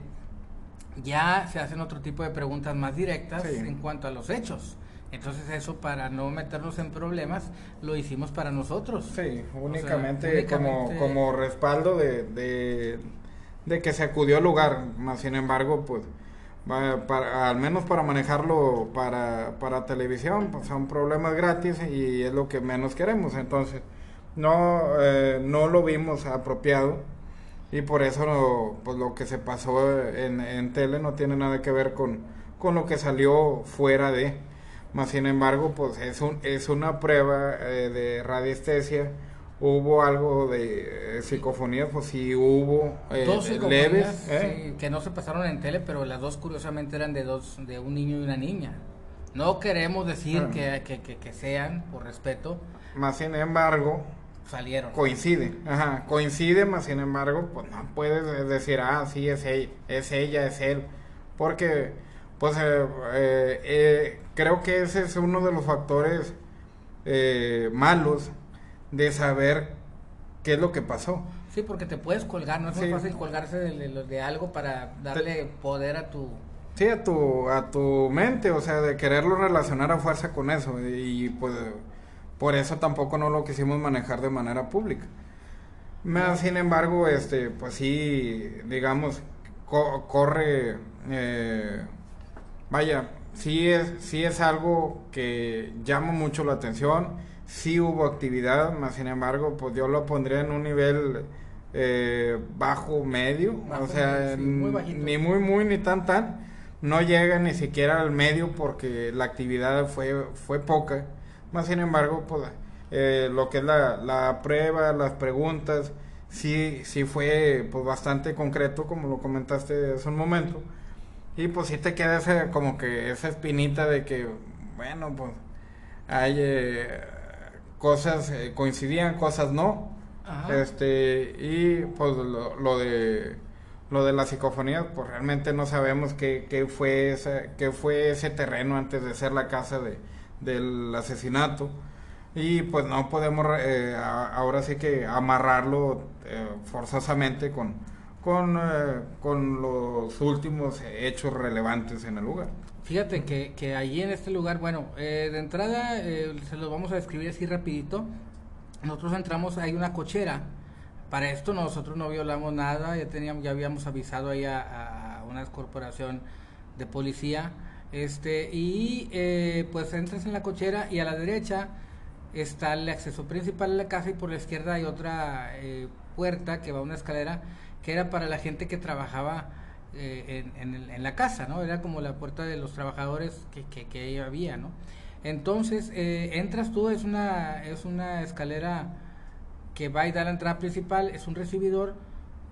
ya se hacen otro tipo de preguntas más directas en cuanto a los hechos. Entonces eso para no meternos en problemas lo hicimos para nosotros. Sí, únicamente, Como, como respaldo de, de, que se acudió al lugar, más sin embargo, pues para, al menos para manejarlo para, para televisión, pues son problemas gratis y es lo que menos queremos. Entonces, no, eh, no lo vimos apropiado y por eso pues lo que se pasó en, en tele no tiene nada que ver con, con lo que salió fuera de. Más sin embargo, pues es, un, es una prueba eh, de radiestesia. Hubo algo de eh, psicofonía, pues sí hubo dos leves. que no se pasaron en tele, pero las dos curiosamente eran de dos de un niño y una niña. No queremos decir que, que, que, sean, por respeto. Más sin embargo, salieron. Coincide, ajá, coincide, más sin embargo, pues no puedes decir, ah, sí, es ella, es, ella, es él. Porque, pues, eh, eh, eh, creo que ese es uno de los factores malos de saber qué es lo que pasó. Sí, porque te puedes colgar, no es muy fácil colgarse de, de, algo para darle poder a tu... Sí, a tu, a tu mente, o sea, de quererlo relacionar a fuerza con eso. Y pues por eso tampoco no lo quisimos manejar de manera pública. Sin embargo, este, pues sí, digamos, corre, eh, vaya, sí es, sí es algo que llama mucho la atención, sí hubo actividad, más sin embargo, pues yo lo pondría en un nivel eh, bajo medio, o sea, ni muy muy ni tan tan, no llega ni siquiera al medio porque la actividad fue fue poca, más sin embargo, pues eh, lo que es la, la prueba, las preguntas, sí sí fue pues bastante concreto como lo comentaste hace un momento. Y pues sí te queda ese, como que esa espinita de que bueno pues hay eh, cosas coincidían cosas no. Este, y pues lo, de lo de la psicofonía, pues realmente no sabemos qué, qué fue ese, qué fue ese terreno antes de ser la casa de, del asesinato. Y pues no podemos eh, ahora sí que amarrarlo eh, forzosamente con, con, eh, con los últimos hechos relevantes en el lugar. Fíjate que, que allí en este lugar, bueno, de entrada se los vamos a describir así rapidito nosotros entramos, hay una cochera. Para esto nosotros no violamos nada, ya teníamos, ya habíamos avisado ahí a, una corporación de policía. Este, y eh, pues entras en la cochera y a la derecha está el acceso principal a la casa y por la izquierda hay otra eh, puerta que va a una escalera que era para la gente que trabajaba eh, en, la casa, ¿no? Era como la puerta de los trabajadores que, que, que había, ¿no? Entonces, eh, entras tú, es una, es una escalera que va y da la entrada principal, es un recibidor,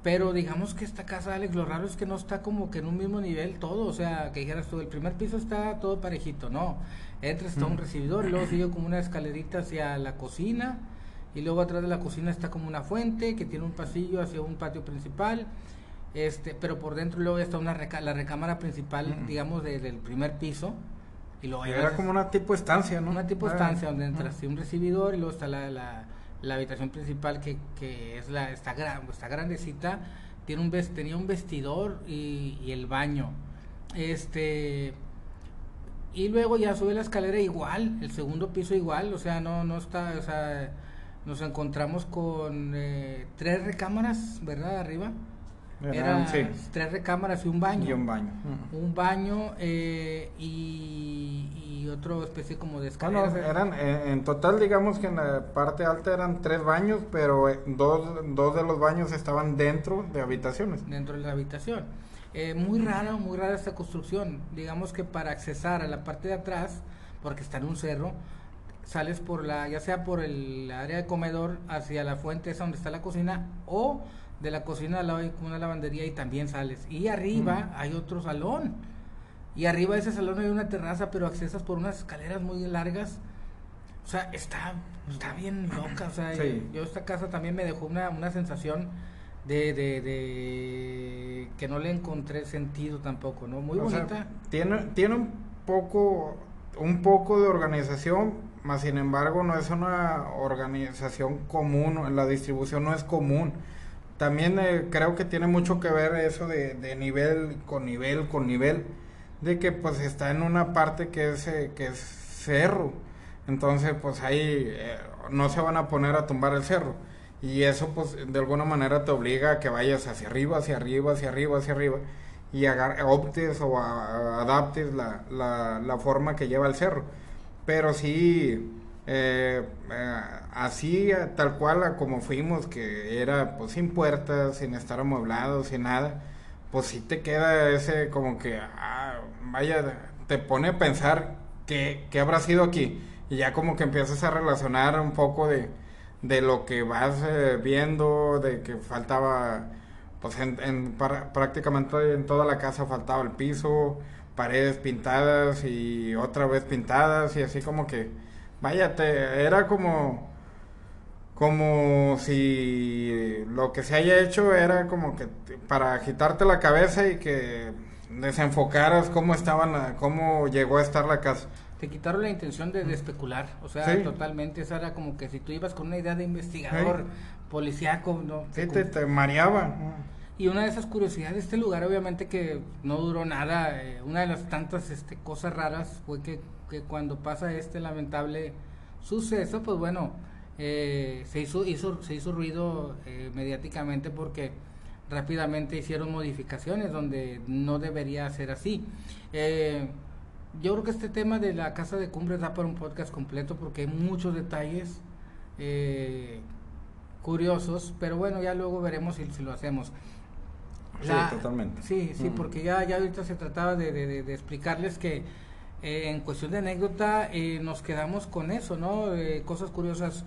pero digamos que esta casa, Alex, lo raro es que no está como que en un mismo nivel todo, o sea, que dijeras tú, el primer piso está todo parejito, no, entras, está un recibidor, y luego sigue como una escalerita hacia la cocina, y luego atrás de la cocina está como una fuente que tiene un pasillo hacia un patio principal, este, pero por dentro luego está una la recámara principal, digamos, del primer piso, y luego Era como una tipo estancia, ¿no? Una tipo ah, estancia donde entras un recibidor y luego está la, la, habitación principal que, que es la está, gran, está grandecita, tiene un tenía un vestidor y, y, el baño. Este y luego ya sube la escalera igual, el segundo piso igual, o sea, no no está, o sea, nos encontramos con eh, tres recámaras, ¿verdad? Arriba. Eran tres recámaras y un baño. Y un baño. Un baño eh, y, y otro especie como de escaleras. eran, eh, en total digamos que en la parte alta eran tres baños, pero eh, dos, dos de los baños estaban dentro de habitaciones. Dentro de la habitación. muy rara, muy rara esta construcción. Digamos que para accesar a la parte de atrás, porque está en un cerro, sales por la, ya sea por el área de comedor hacia la fuente esa donde está la cocina o de la cocina al lado hay una lavandería y también sales. Y arriba hay otro salón. Y arriba de ese salón hay una terraza, pero accesas por unas escaleras muy largas. O sea, está, está bien loca. O sea, yo esta casa también me dejó una, una sensación de, de, de, que no le encontré sentido tampoco, ¿no? Muy bonita. tiene, tiene un poco, un poco de organización, más sin embargo no es una organización común, la distribución no es común también eh, creo que tiene mucho que ver eso de, nivel con nivel con nivel, de que pues está en una parte que es, eh, que es cerro, entonces pues ahí eh, no se van a poner a tumbar el cerro. Y eso pues de alguna manera te obliga a que vayas hacia arriba, hacia arriba, hacia arriba, hacia arriba y optes o adaptes la, la, la forma que lleva el cerro, pero sí eh, eh, así tal cual como fuimos, que era pues sin puertas, sin estar amueblado, sin nada, pues sí te queda ese como que, ah, vaya, te pone a pensar qué, habrá sido aquí. Y ya como que empiezas a relacionar un poco de, de lo que vas eh, viendo, de que faltaba, pues en, prácticamente en toda la casa faltaba el piso, paredes pintadas y otra vez pintadas y así como que, vaya, te, era como, como si lo que se haya hecho era como que para agitarte la cabeza y que desenfocaras cómo estaban, cómo llegó a estar la casa. Te quitaron la intención de, especular, o sea, totalmente, esa era como que si tú ibas con una idea de investigador, policíaco, ¿no? Sí, te, te mareaba. Y una de esas curiosidades de este lugar, obviamente que no duró nada, eh, una de las tantas este, cosas raras fue que, que, cuando pasa este lamentable suceso, pues bueno, eh, se, hizo, hizo, se hizo ruido eh, mediáticamente porque rápidamente hicieron modificaciones donde no debería ser así. Yo creo que este tema de la casa de cumbres da para un podcast completo porque hay muchos detalles curiosos, pero bueno, ya luego veremos si lo hacemos. Sí, totalmente. Sí, sí, mm. porque ya, ya ahorita se trataba de, de, explicarles que eh, en cuestión de anécdota eh, nos quedamos con eso, ¿no? cosas curiosas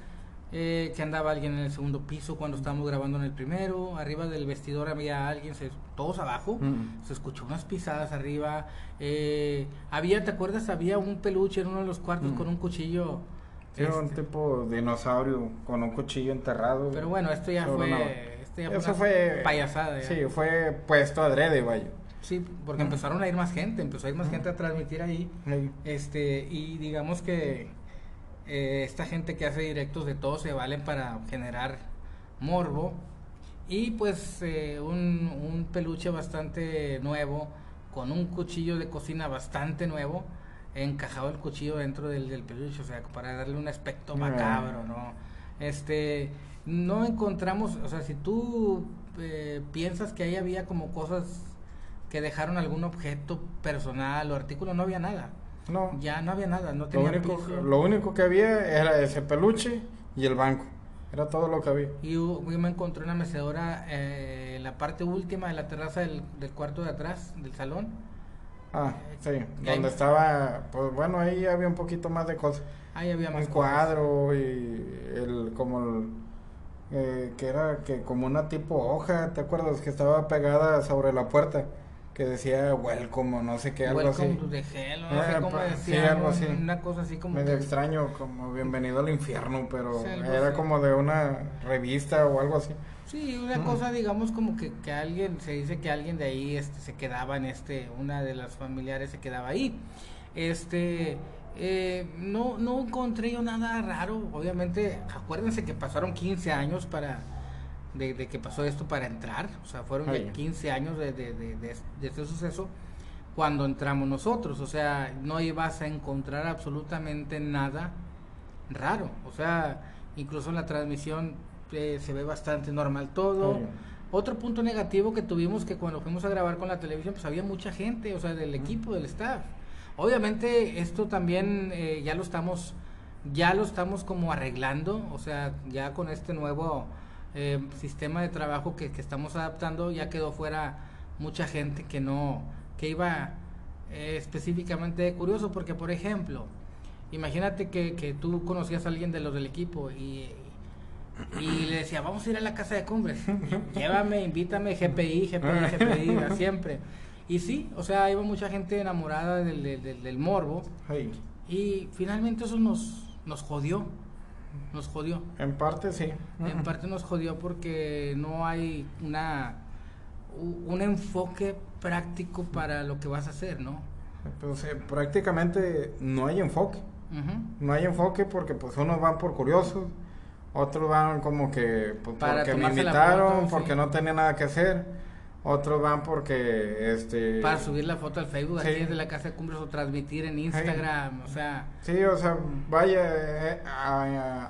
eh, que andaba alguien en el segundo piso cuando estábamos grabando en el primero, arriba del vestidor había alguien, se, todos abajo, se escuchó unas pisadas arriba, eh, había, ¿te acuerdas? Había un peluche en uno de los cuartos con un cuchillo. Era un este. tipo dinosaurio con un cuchillo enterrado. Pero bueno, esto ya fue, Eso fue payasada. Sí, fue puesto adrede, vaya. Sí, porque empezaron a ir más gente, empezó a ir más gente a transmitir ahí. Este, y digamos que eh, esta gente que hace directos de todo se valen para generar morbo. Y pues eh, un, un, peluche bastante nuevo, con un cuchillo de cocina bastante nuevo, encajado el cuchillo dentro del, del peluche, o sea, para darle un aspecto macabro, ¿no? Este, no encontramos, o sea, si tú eh, piensas que ahí había como cosas que dejaron algún objeto personal o artículo, no había nada. No. Ya no había nada, no tenía lo único, Lo único que había era ese peluche y el banco. Era todo lo que había. Y yo, me encontré una mecedora eh, en la parte última de la terraza del, cuarto de atrás, del salón. Ah, sí. Donde estaba, pues bueno, ahí había un poquito más de cosas. Ahí había más Un cuadro y el, como el, eh, que era que como una tipo hoja, ¿te acuerdas? Que estaba pegada sobre la puerta que decía welcome o no sé qué, algo welcome así. The hell, no sé eh, cómo decía, sí, algo así. Una cosa así como. Medio extraño, como bienvenido al infierno, pero era como de una revista o algo así. Sí, una cosa, digamos, como que, que alguien, se dice que alguien de ahí este, se quedaba en este, una de las familiares se quedaba ahí. Este, eh, no, no encontré yo nada raro, obviamente, acuérdense que pasaron 15 años para de, que pasó esto para entrar, o sea, fueron 15 años de, de, de, este suceso cuando entramos nosotros, o sea, no ibas a encontrar absolutamente nada raro, o sea, incluso en la transmisión eh, se ve bastante normal todo. Otro punto negativo que tuvimos que cuando fuimos a grabar con la televisión, pues había mucha gente, o sea, del equipo, del staff. Obviamente esto también eh, ya lo estamos, ya lo estamos como arreglando, o sea, ya con este nuevo eh, sistema de trabajo que, que, estamos adaptando ya quedó fuera mucha gente que no que iba eh, específicamente curioso porque por ejemplo imagínate que, que, tú conocías a alguien de los del equipo y, y le decía vamos a ir a la casa de cumbres llévame invítame GPI GPI GPI siempre y sí o sea iba mucha gente enamorada del, del, del morbo y finalmente eso nos nos jodió nos jodió. En parte sí. En parte nos jodió porque no hay una un enfoque práctico para lo que vas a hacer, ¿no? Pues eh, prácticamente no hay enfoque. No hay enfoque porque pues unos van por curiosos, otros van como que pues, porque me invitaron, porque no tenía nada que hacer otros van porque, este... Para subir la foto al Facebook, aquí desde la Casa de Cumbres o transmitir en Instagram, o sea... Sí, o sea, vaya, eh,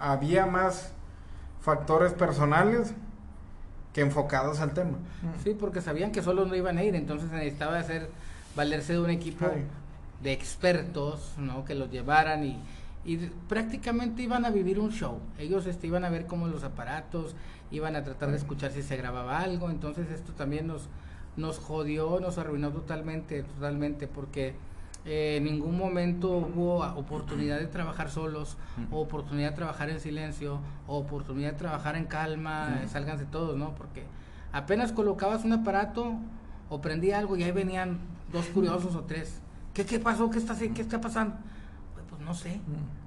había más factores personales que enfocados al tema. Sí, porque sabían que solo no iban a ir, entonces necesitaba hacer, valerse de un equipo de expertos, ¿no? Que los llevaran y, y prácticamente iban a vivir un show. Ellos este, iban a ver cómo los aparatos, iban a tratar de escuchar si se grababa algo, entonces esto también nos, nos jodió, nos arruinó totalmente, totalmente, porque eh, en ningún momento hubo oportunidad de trabajar solos, o oportunidad de trabajar en silencio, o oportunidad de trabajar en calma, sálganse todos, ¿no? Porque apenas colocabas un aparato o prendía algo y ahí venían dos curiosos o tres ¿Qué, qué pasó? ¿Qué está, qué está pasando? Pues, pues no sé.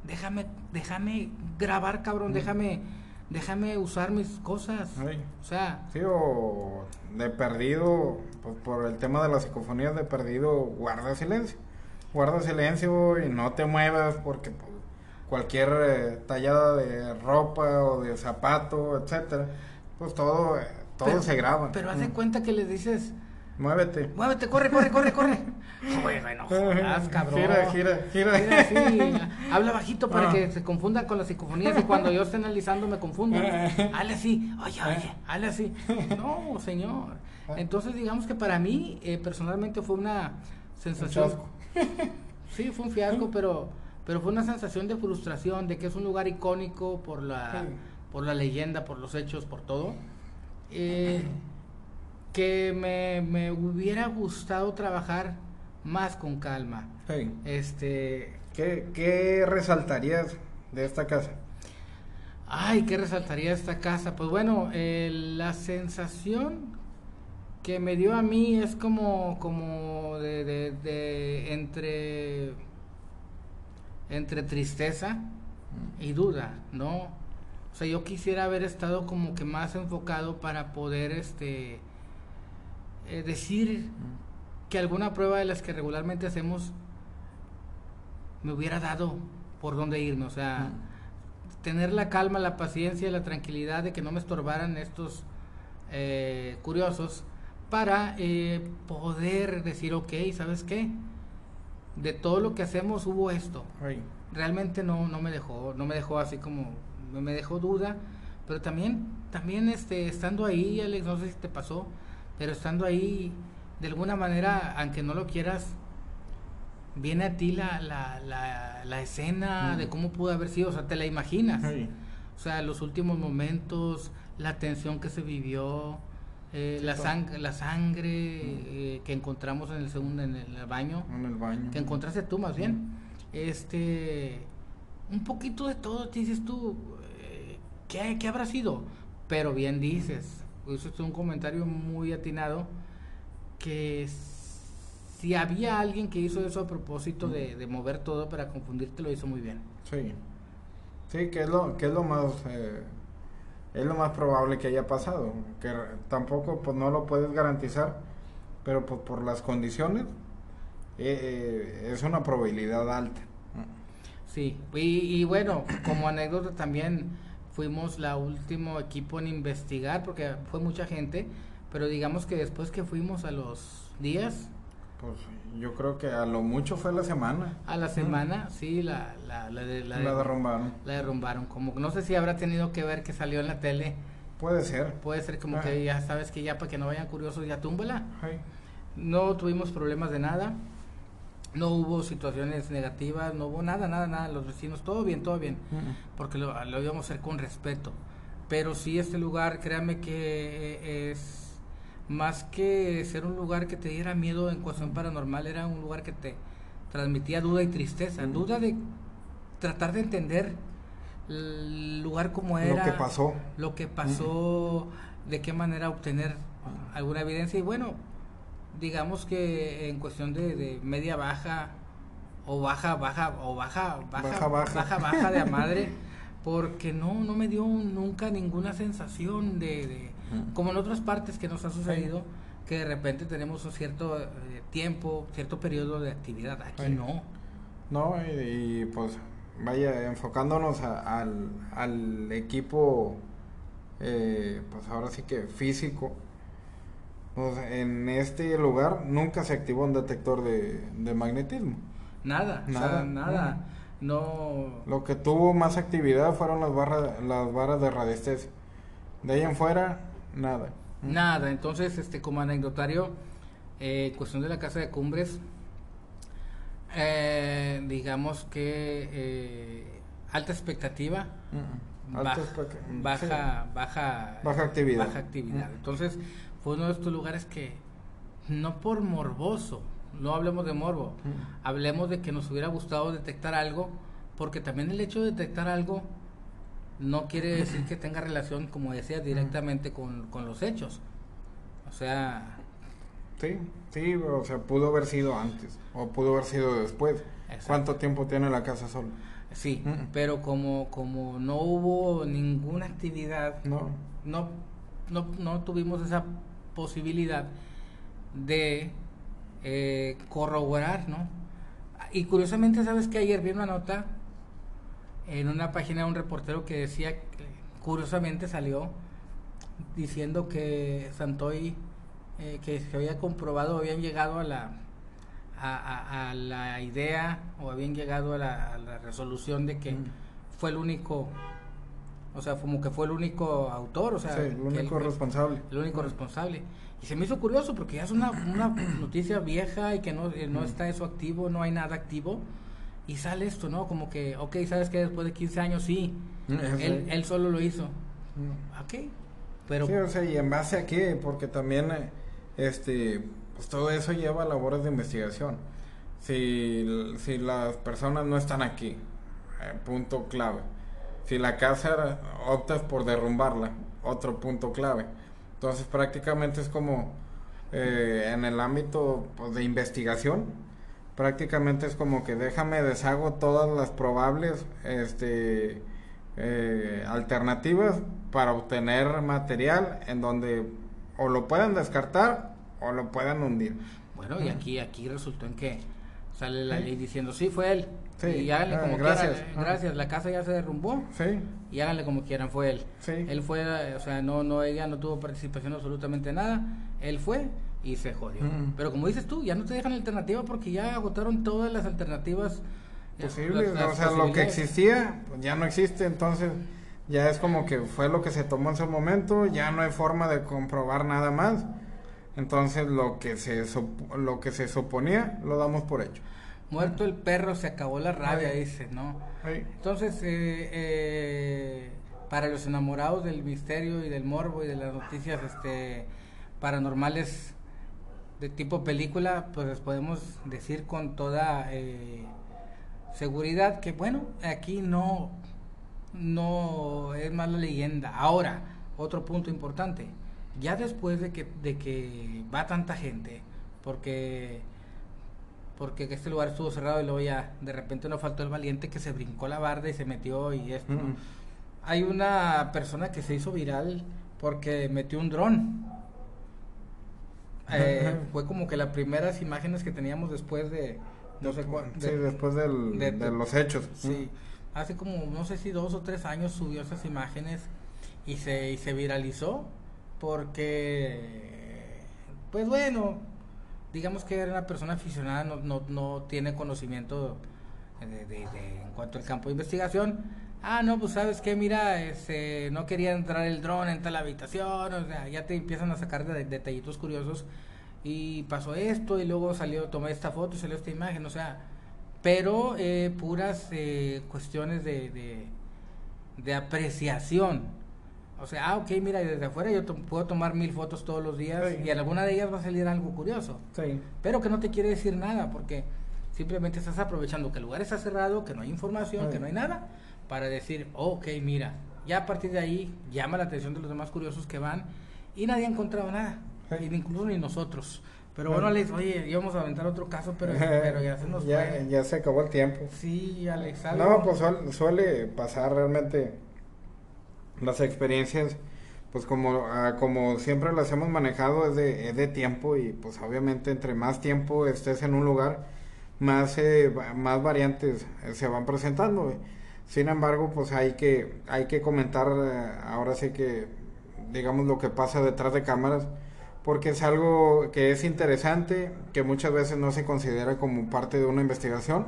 Déjame, déjame grabar, cabrón. Déjame, déjame usar mis cosas. O sea. Sí, o de perdido, pues por el tema de las psicofonías de perdido, guarda silencio. Guarda silencio y no te muevas porque pues, cualquier eh, tallada de ropa o de zapato, etcétera, pues todo, eh, todo se graba. Pero haz de cuenta que le dices Muévete. Muévete, corre, corre, corre, corre. Oye, no jodas, cabrón. Gira, gira, gira. Gira sí. Habla bajito para ah. que se confunda con las psicofonías y cuando yo esté analizando me confunda. Hale así. Oye, oye, hale así. No, señor. Entonces, digamos que para mí, eh, personalmente, fue una sensación. Sí, fue un fiasco, pero, pero fue una sensación de frustración, de que es un lugar icónico por la, por la leyenda, por los hechos, por todo. Eh que me, me hubiera gustado trabajar más con calma. Este, ¿Qué, ¿Qué resaltarías de esta casa? Ay, ¿qué resaltaría de esta casa? Pues bueno, eh, la sensación que me dio a mí es como, como de, de, de entre, entre tristeza y duda, ¿no? O sea, yo quisiera haber estado como que más enfocado para poder, este, eh, decir que alguna prueba de las que regularmente hacemos me hubiera dado por dónde irme, o sea, tener la calma, la paciencia, la tranquilidad de que no me estorbaran estos eh, curiosos para eh, poder decir, ok, ¿sabes qué? De todo lo que hacemos hubo esto. Realmente no, no me dejó, no me dejó así como, me dejó duda, pero también, también este, estando ahí, Alex, no sé si te pasó, pero estando ahí, de alguna manera, aunque no lo quieras, viene a ti la, la, la, escena de cómo pudo haber sido, o sea, te la imaginas. O sea, los últimos momentos, la tensión que se vivió, eh, la, sang la sangre eh, que encontramos en el segundo, en el baño. En el baño. Que encontraste tú más bien. Este, un poquito de todo, te dices tú, eh, ¿qué, ¿qué habrá sido? Pero bien dices, eso es un comentario muy atinado, que si había alguien que hizo eso a propósito de, mover todo para confundirte, lo hizo muy bien. Sí, sí, que es lo, que es lo más... Eh, es lo más probable que haya pasado, que tampoco pues no lo puedes garantizar, pero pues, por las condiciones eh, eh, es una probabilidad alta. Sí, y, y bueno, como anécdota también fuimos la último equipo en investigar porque fue mucha gente, pero digamos que después que fuimos a los días... Pues yo creo que a lo mucho fue la semana. A la semana, sí, la, la, la, la, derrumbaron. La derrumbaron, como no sé si habrá tenido que ver que salió en la tele. Puede ser. Puede ser como que ya sabes que ya para que no vayan curiosos ya túmbala. No tuvimos problemas de nada no hubo situaciones negativas, no hubo nada, nada, nada, los vecinos, todo bien, todo bien, porque lo, lo, íbamos a hacer con respeto. Pero sí, este lugar, créame que es más que ser un lugar que te diera miedo en cuestión paranormal, era un lugar que te transmitía duda y tristeza, duda de tratar de entender el lugar como era, lo que pasó, lo que pasó, de qué manera obtener alguna evidencia. Y bueno, digamos que en cuestión de, media baja o baja, baja, o baja, baja, baja, baja, de a madre, porque no, no me dio nunca ninguna sensación de, como en otras partes que nos ha sucedido, que de repente tenemos un cierto eh, tiempo, cierto periodo de actividad, aquí no. No, y, pues vaya, enfocándonos al, al equipo, eh, pues ahora sí que físico, en este lugar nunca se activó un detector de, magnetismo. Nada, nada, nada. No. Lo que tuvo más actividad fueron las barras, las varas de radiestesia. De ahí en fuera, nada. Nada. Entonces, este, como anecdotario, eh, cuestión de la casa de cumbres, eh, digamos que eh, alta expectativa. baja, baja, baja, actividad. Baja actividad. Entonces, fue uno de estos lugares que, no por morboso, no hablemos de morbo, hablemos de que nos hubiera gustado detectar algo, porque también el hecho de detectar algo no quiere decir que tenga relación, como decía, directamente con, los hechos. O sea, Sí, sí, o sea, pudo haber sido antes o pudo haber sido después. ¿Cuánto tiempo tiene la casa sola? Sí, pero como, como no hubo ninguna actividad, no. No, no, no tuvimos esa posibilidad de eh, corroborar, ¿no? Y curiosamente, ¿sabes que Ayer vi una nota en una página de un reportero que decía, curiosamente salió diciendo que Santoy, eh, que se había comprobado, habían llegado a la, a, la idea o habían llegado a la, resolución de que fue el único o sea, como que fue el único autor, o sea, el único responsable. El único responsable. Y se me hizo curioso porque ya es una, una noticia vieja y que no, eh, no está eso activo, no hay nada activo. Y sale esto, ¿no? Como que, ok, ¿sabes que Después de 15 años, sí, él, él, solo lo hizo. Ok, pero... Sí, o sea, ¿y en base a qué? Porque también, eh, este, pues todo eso lleva a labores de investigación. Si, si las personas no están aquí, eh, punto clave si la casa optas por derrumbarla, otro punto clave. Entonces prácticamente es como eh, en el ámbito pues, de investigación, prácticamente es como que déjame deshago todas las probables este, eh, alternativas para obtener material en donde o lo puedan descartar o lo puedan hundir. Bueno, y aquí, aquí resultó en que sale la ley diciendo, sí, fue él. Sí. Y háganle ah, como gracias. quieran. Gracias, la casa ya se derrumbó. Sí. Y háganle como quieran, fue él. Sí. Él fue, o sea, no, no, ella no tuvo participación absolutamente nada. Él fue y se jodió. Pero como dices tú, ya no te dejan alternativa porque ya agotaron todas las alternativas posibles. o sea, lo que existía pues, ya no existe, entonces ya es como que fue lo que se tomó en su momento, ya no hay forma de comprobar nada más. Entonces lo que se lo que se suponía lo damos por hecho. Muerto el perro se acabó la rabia, dice, ¿no? Entonces eh, eh, para los enamorados del misterio y del morbo y de las noticias este paranormales de tipo película, pues les podemos decir con toda eh, seguridad que bueno, aquí no no es más la leyenda. Ahora, otro punto importante ya después de que, de que va tanta gente, porque porque este lugar estuvo cerrado y luego ya de repente no faltó el valiente que se brincó la barda y se metió y esto. Hay una persona que se hizo viral porque metió un dron. Eh, fue como que las primeras imágenes que teníamos después de no sé sí, después del, de, los hechos. Sí, hace como no sé si dos o tres años subió esas imágenes y se, y se viralizó porque, pues bueno, digamos que era una persona aficionada, no, no, no tiene conocimiento de, en cuanto al campo de investigación. Ah, no, pues sabes que, mira, este, no quería entrar el dron en tal habitación, o sea, ya te empiezan a sacar de, detallitos curiosos. Y pasó esto y luego salió, tomé esta foto y salió esta imagen, o sea, pero eh, puras eh, cuestiones de, de, de apreciación o sea, ah, ok, mira, desde afuera yo puedo tomar mil fotos todos los días y en alguna de ellas va a salir algo curioso. Sí. Pero que no te quiere decir nada porque simplemente estás aprovechando que el lugar está cerrado, que no hay información, que no hay nada, para decir, ok, mira, ya a partir de ahí llama la atención de los demás curiosos que van y nadie ha encontrado nada, incluso ni nosotros. Pero bueno, Alex, oye, íbamos a aventar otro caso, pero, pero ya se nos ya, Ya se acabó el tiempo. Sí, Alex. No, pues suele pasar realmente las experiencias, pues como, ah, como siempre las hemos manejado es de, de tiempo y pues obviamente entre más tiempo estés en un lugar, más, eh, más variantes eh, se van presentando. Sin embargo, pues hay que, hay que comentar eh, ahora sí que, digamos, lo que pasa detrás de cámaras, porque es algo que es interesante, que muchas veces no se considera como parte de una investigación,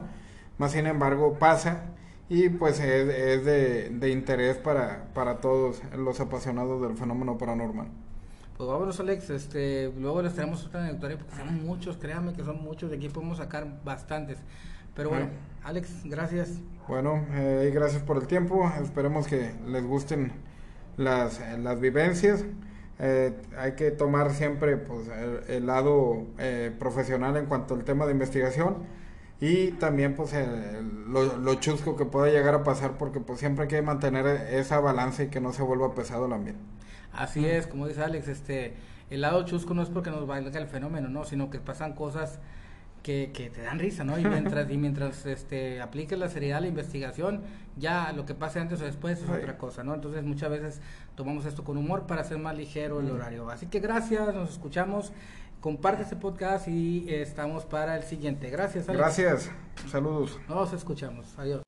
más sin embargo pasa y pues es, de, interés para, para todos los apasionados del fenómeno paranormal. Pues vámonos Alex, este, luego les traemos otra anécdota porque son muchos, créanme que son muchos, de aquí podemos sacar bastantes. Pero bueno, Alex, gracias. Bueno, eh, gracias por el tiempo, esperemos que les gusten las, las vivencias. Eh, hay que tomar siempre pues, el, lado eh, profesional en cuanto al tema de investigación y también pues lo, lo, chusco que pueda llegar a pasar porque pues siempre hay que mantener esa balanza y que no se vuelva pesado el ambiente. Así es, como dice Alex, este, el lado chusco no es porque nos valga el fenómeno, no, sino que pasan cosas que, que te dan risa, ¿no? Y mientras, y mientras este, apliques la seriedad, la investigación, ya lo que pase antes o después es otra cosa, ¿no? Entonces muchas veces tomamos esto con humor para hacer más ligero el horario. Así que gracias, nos escuchamos, comparte este podcast y estamos para el siguiente. Gracias. Alex. Gracias, saludos. Nos escuchamos, adiós.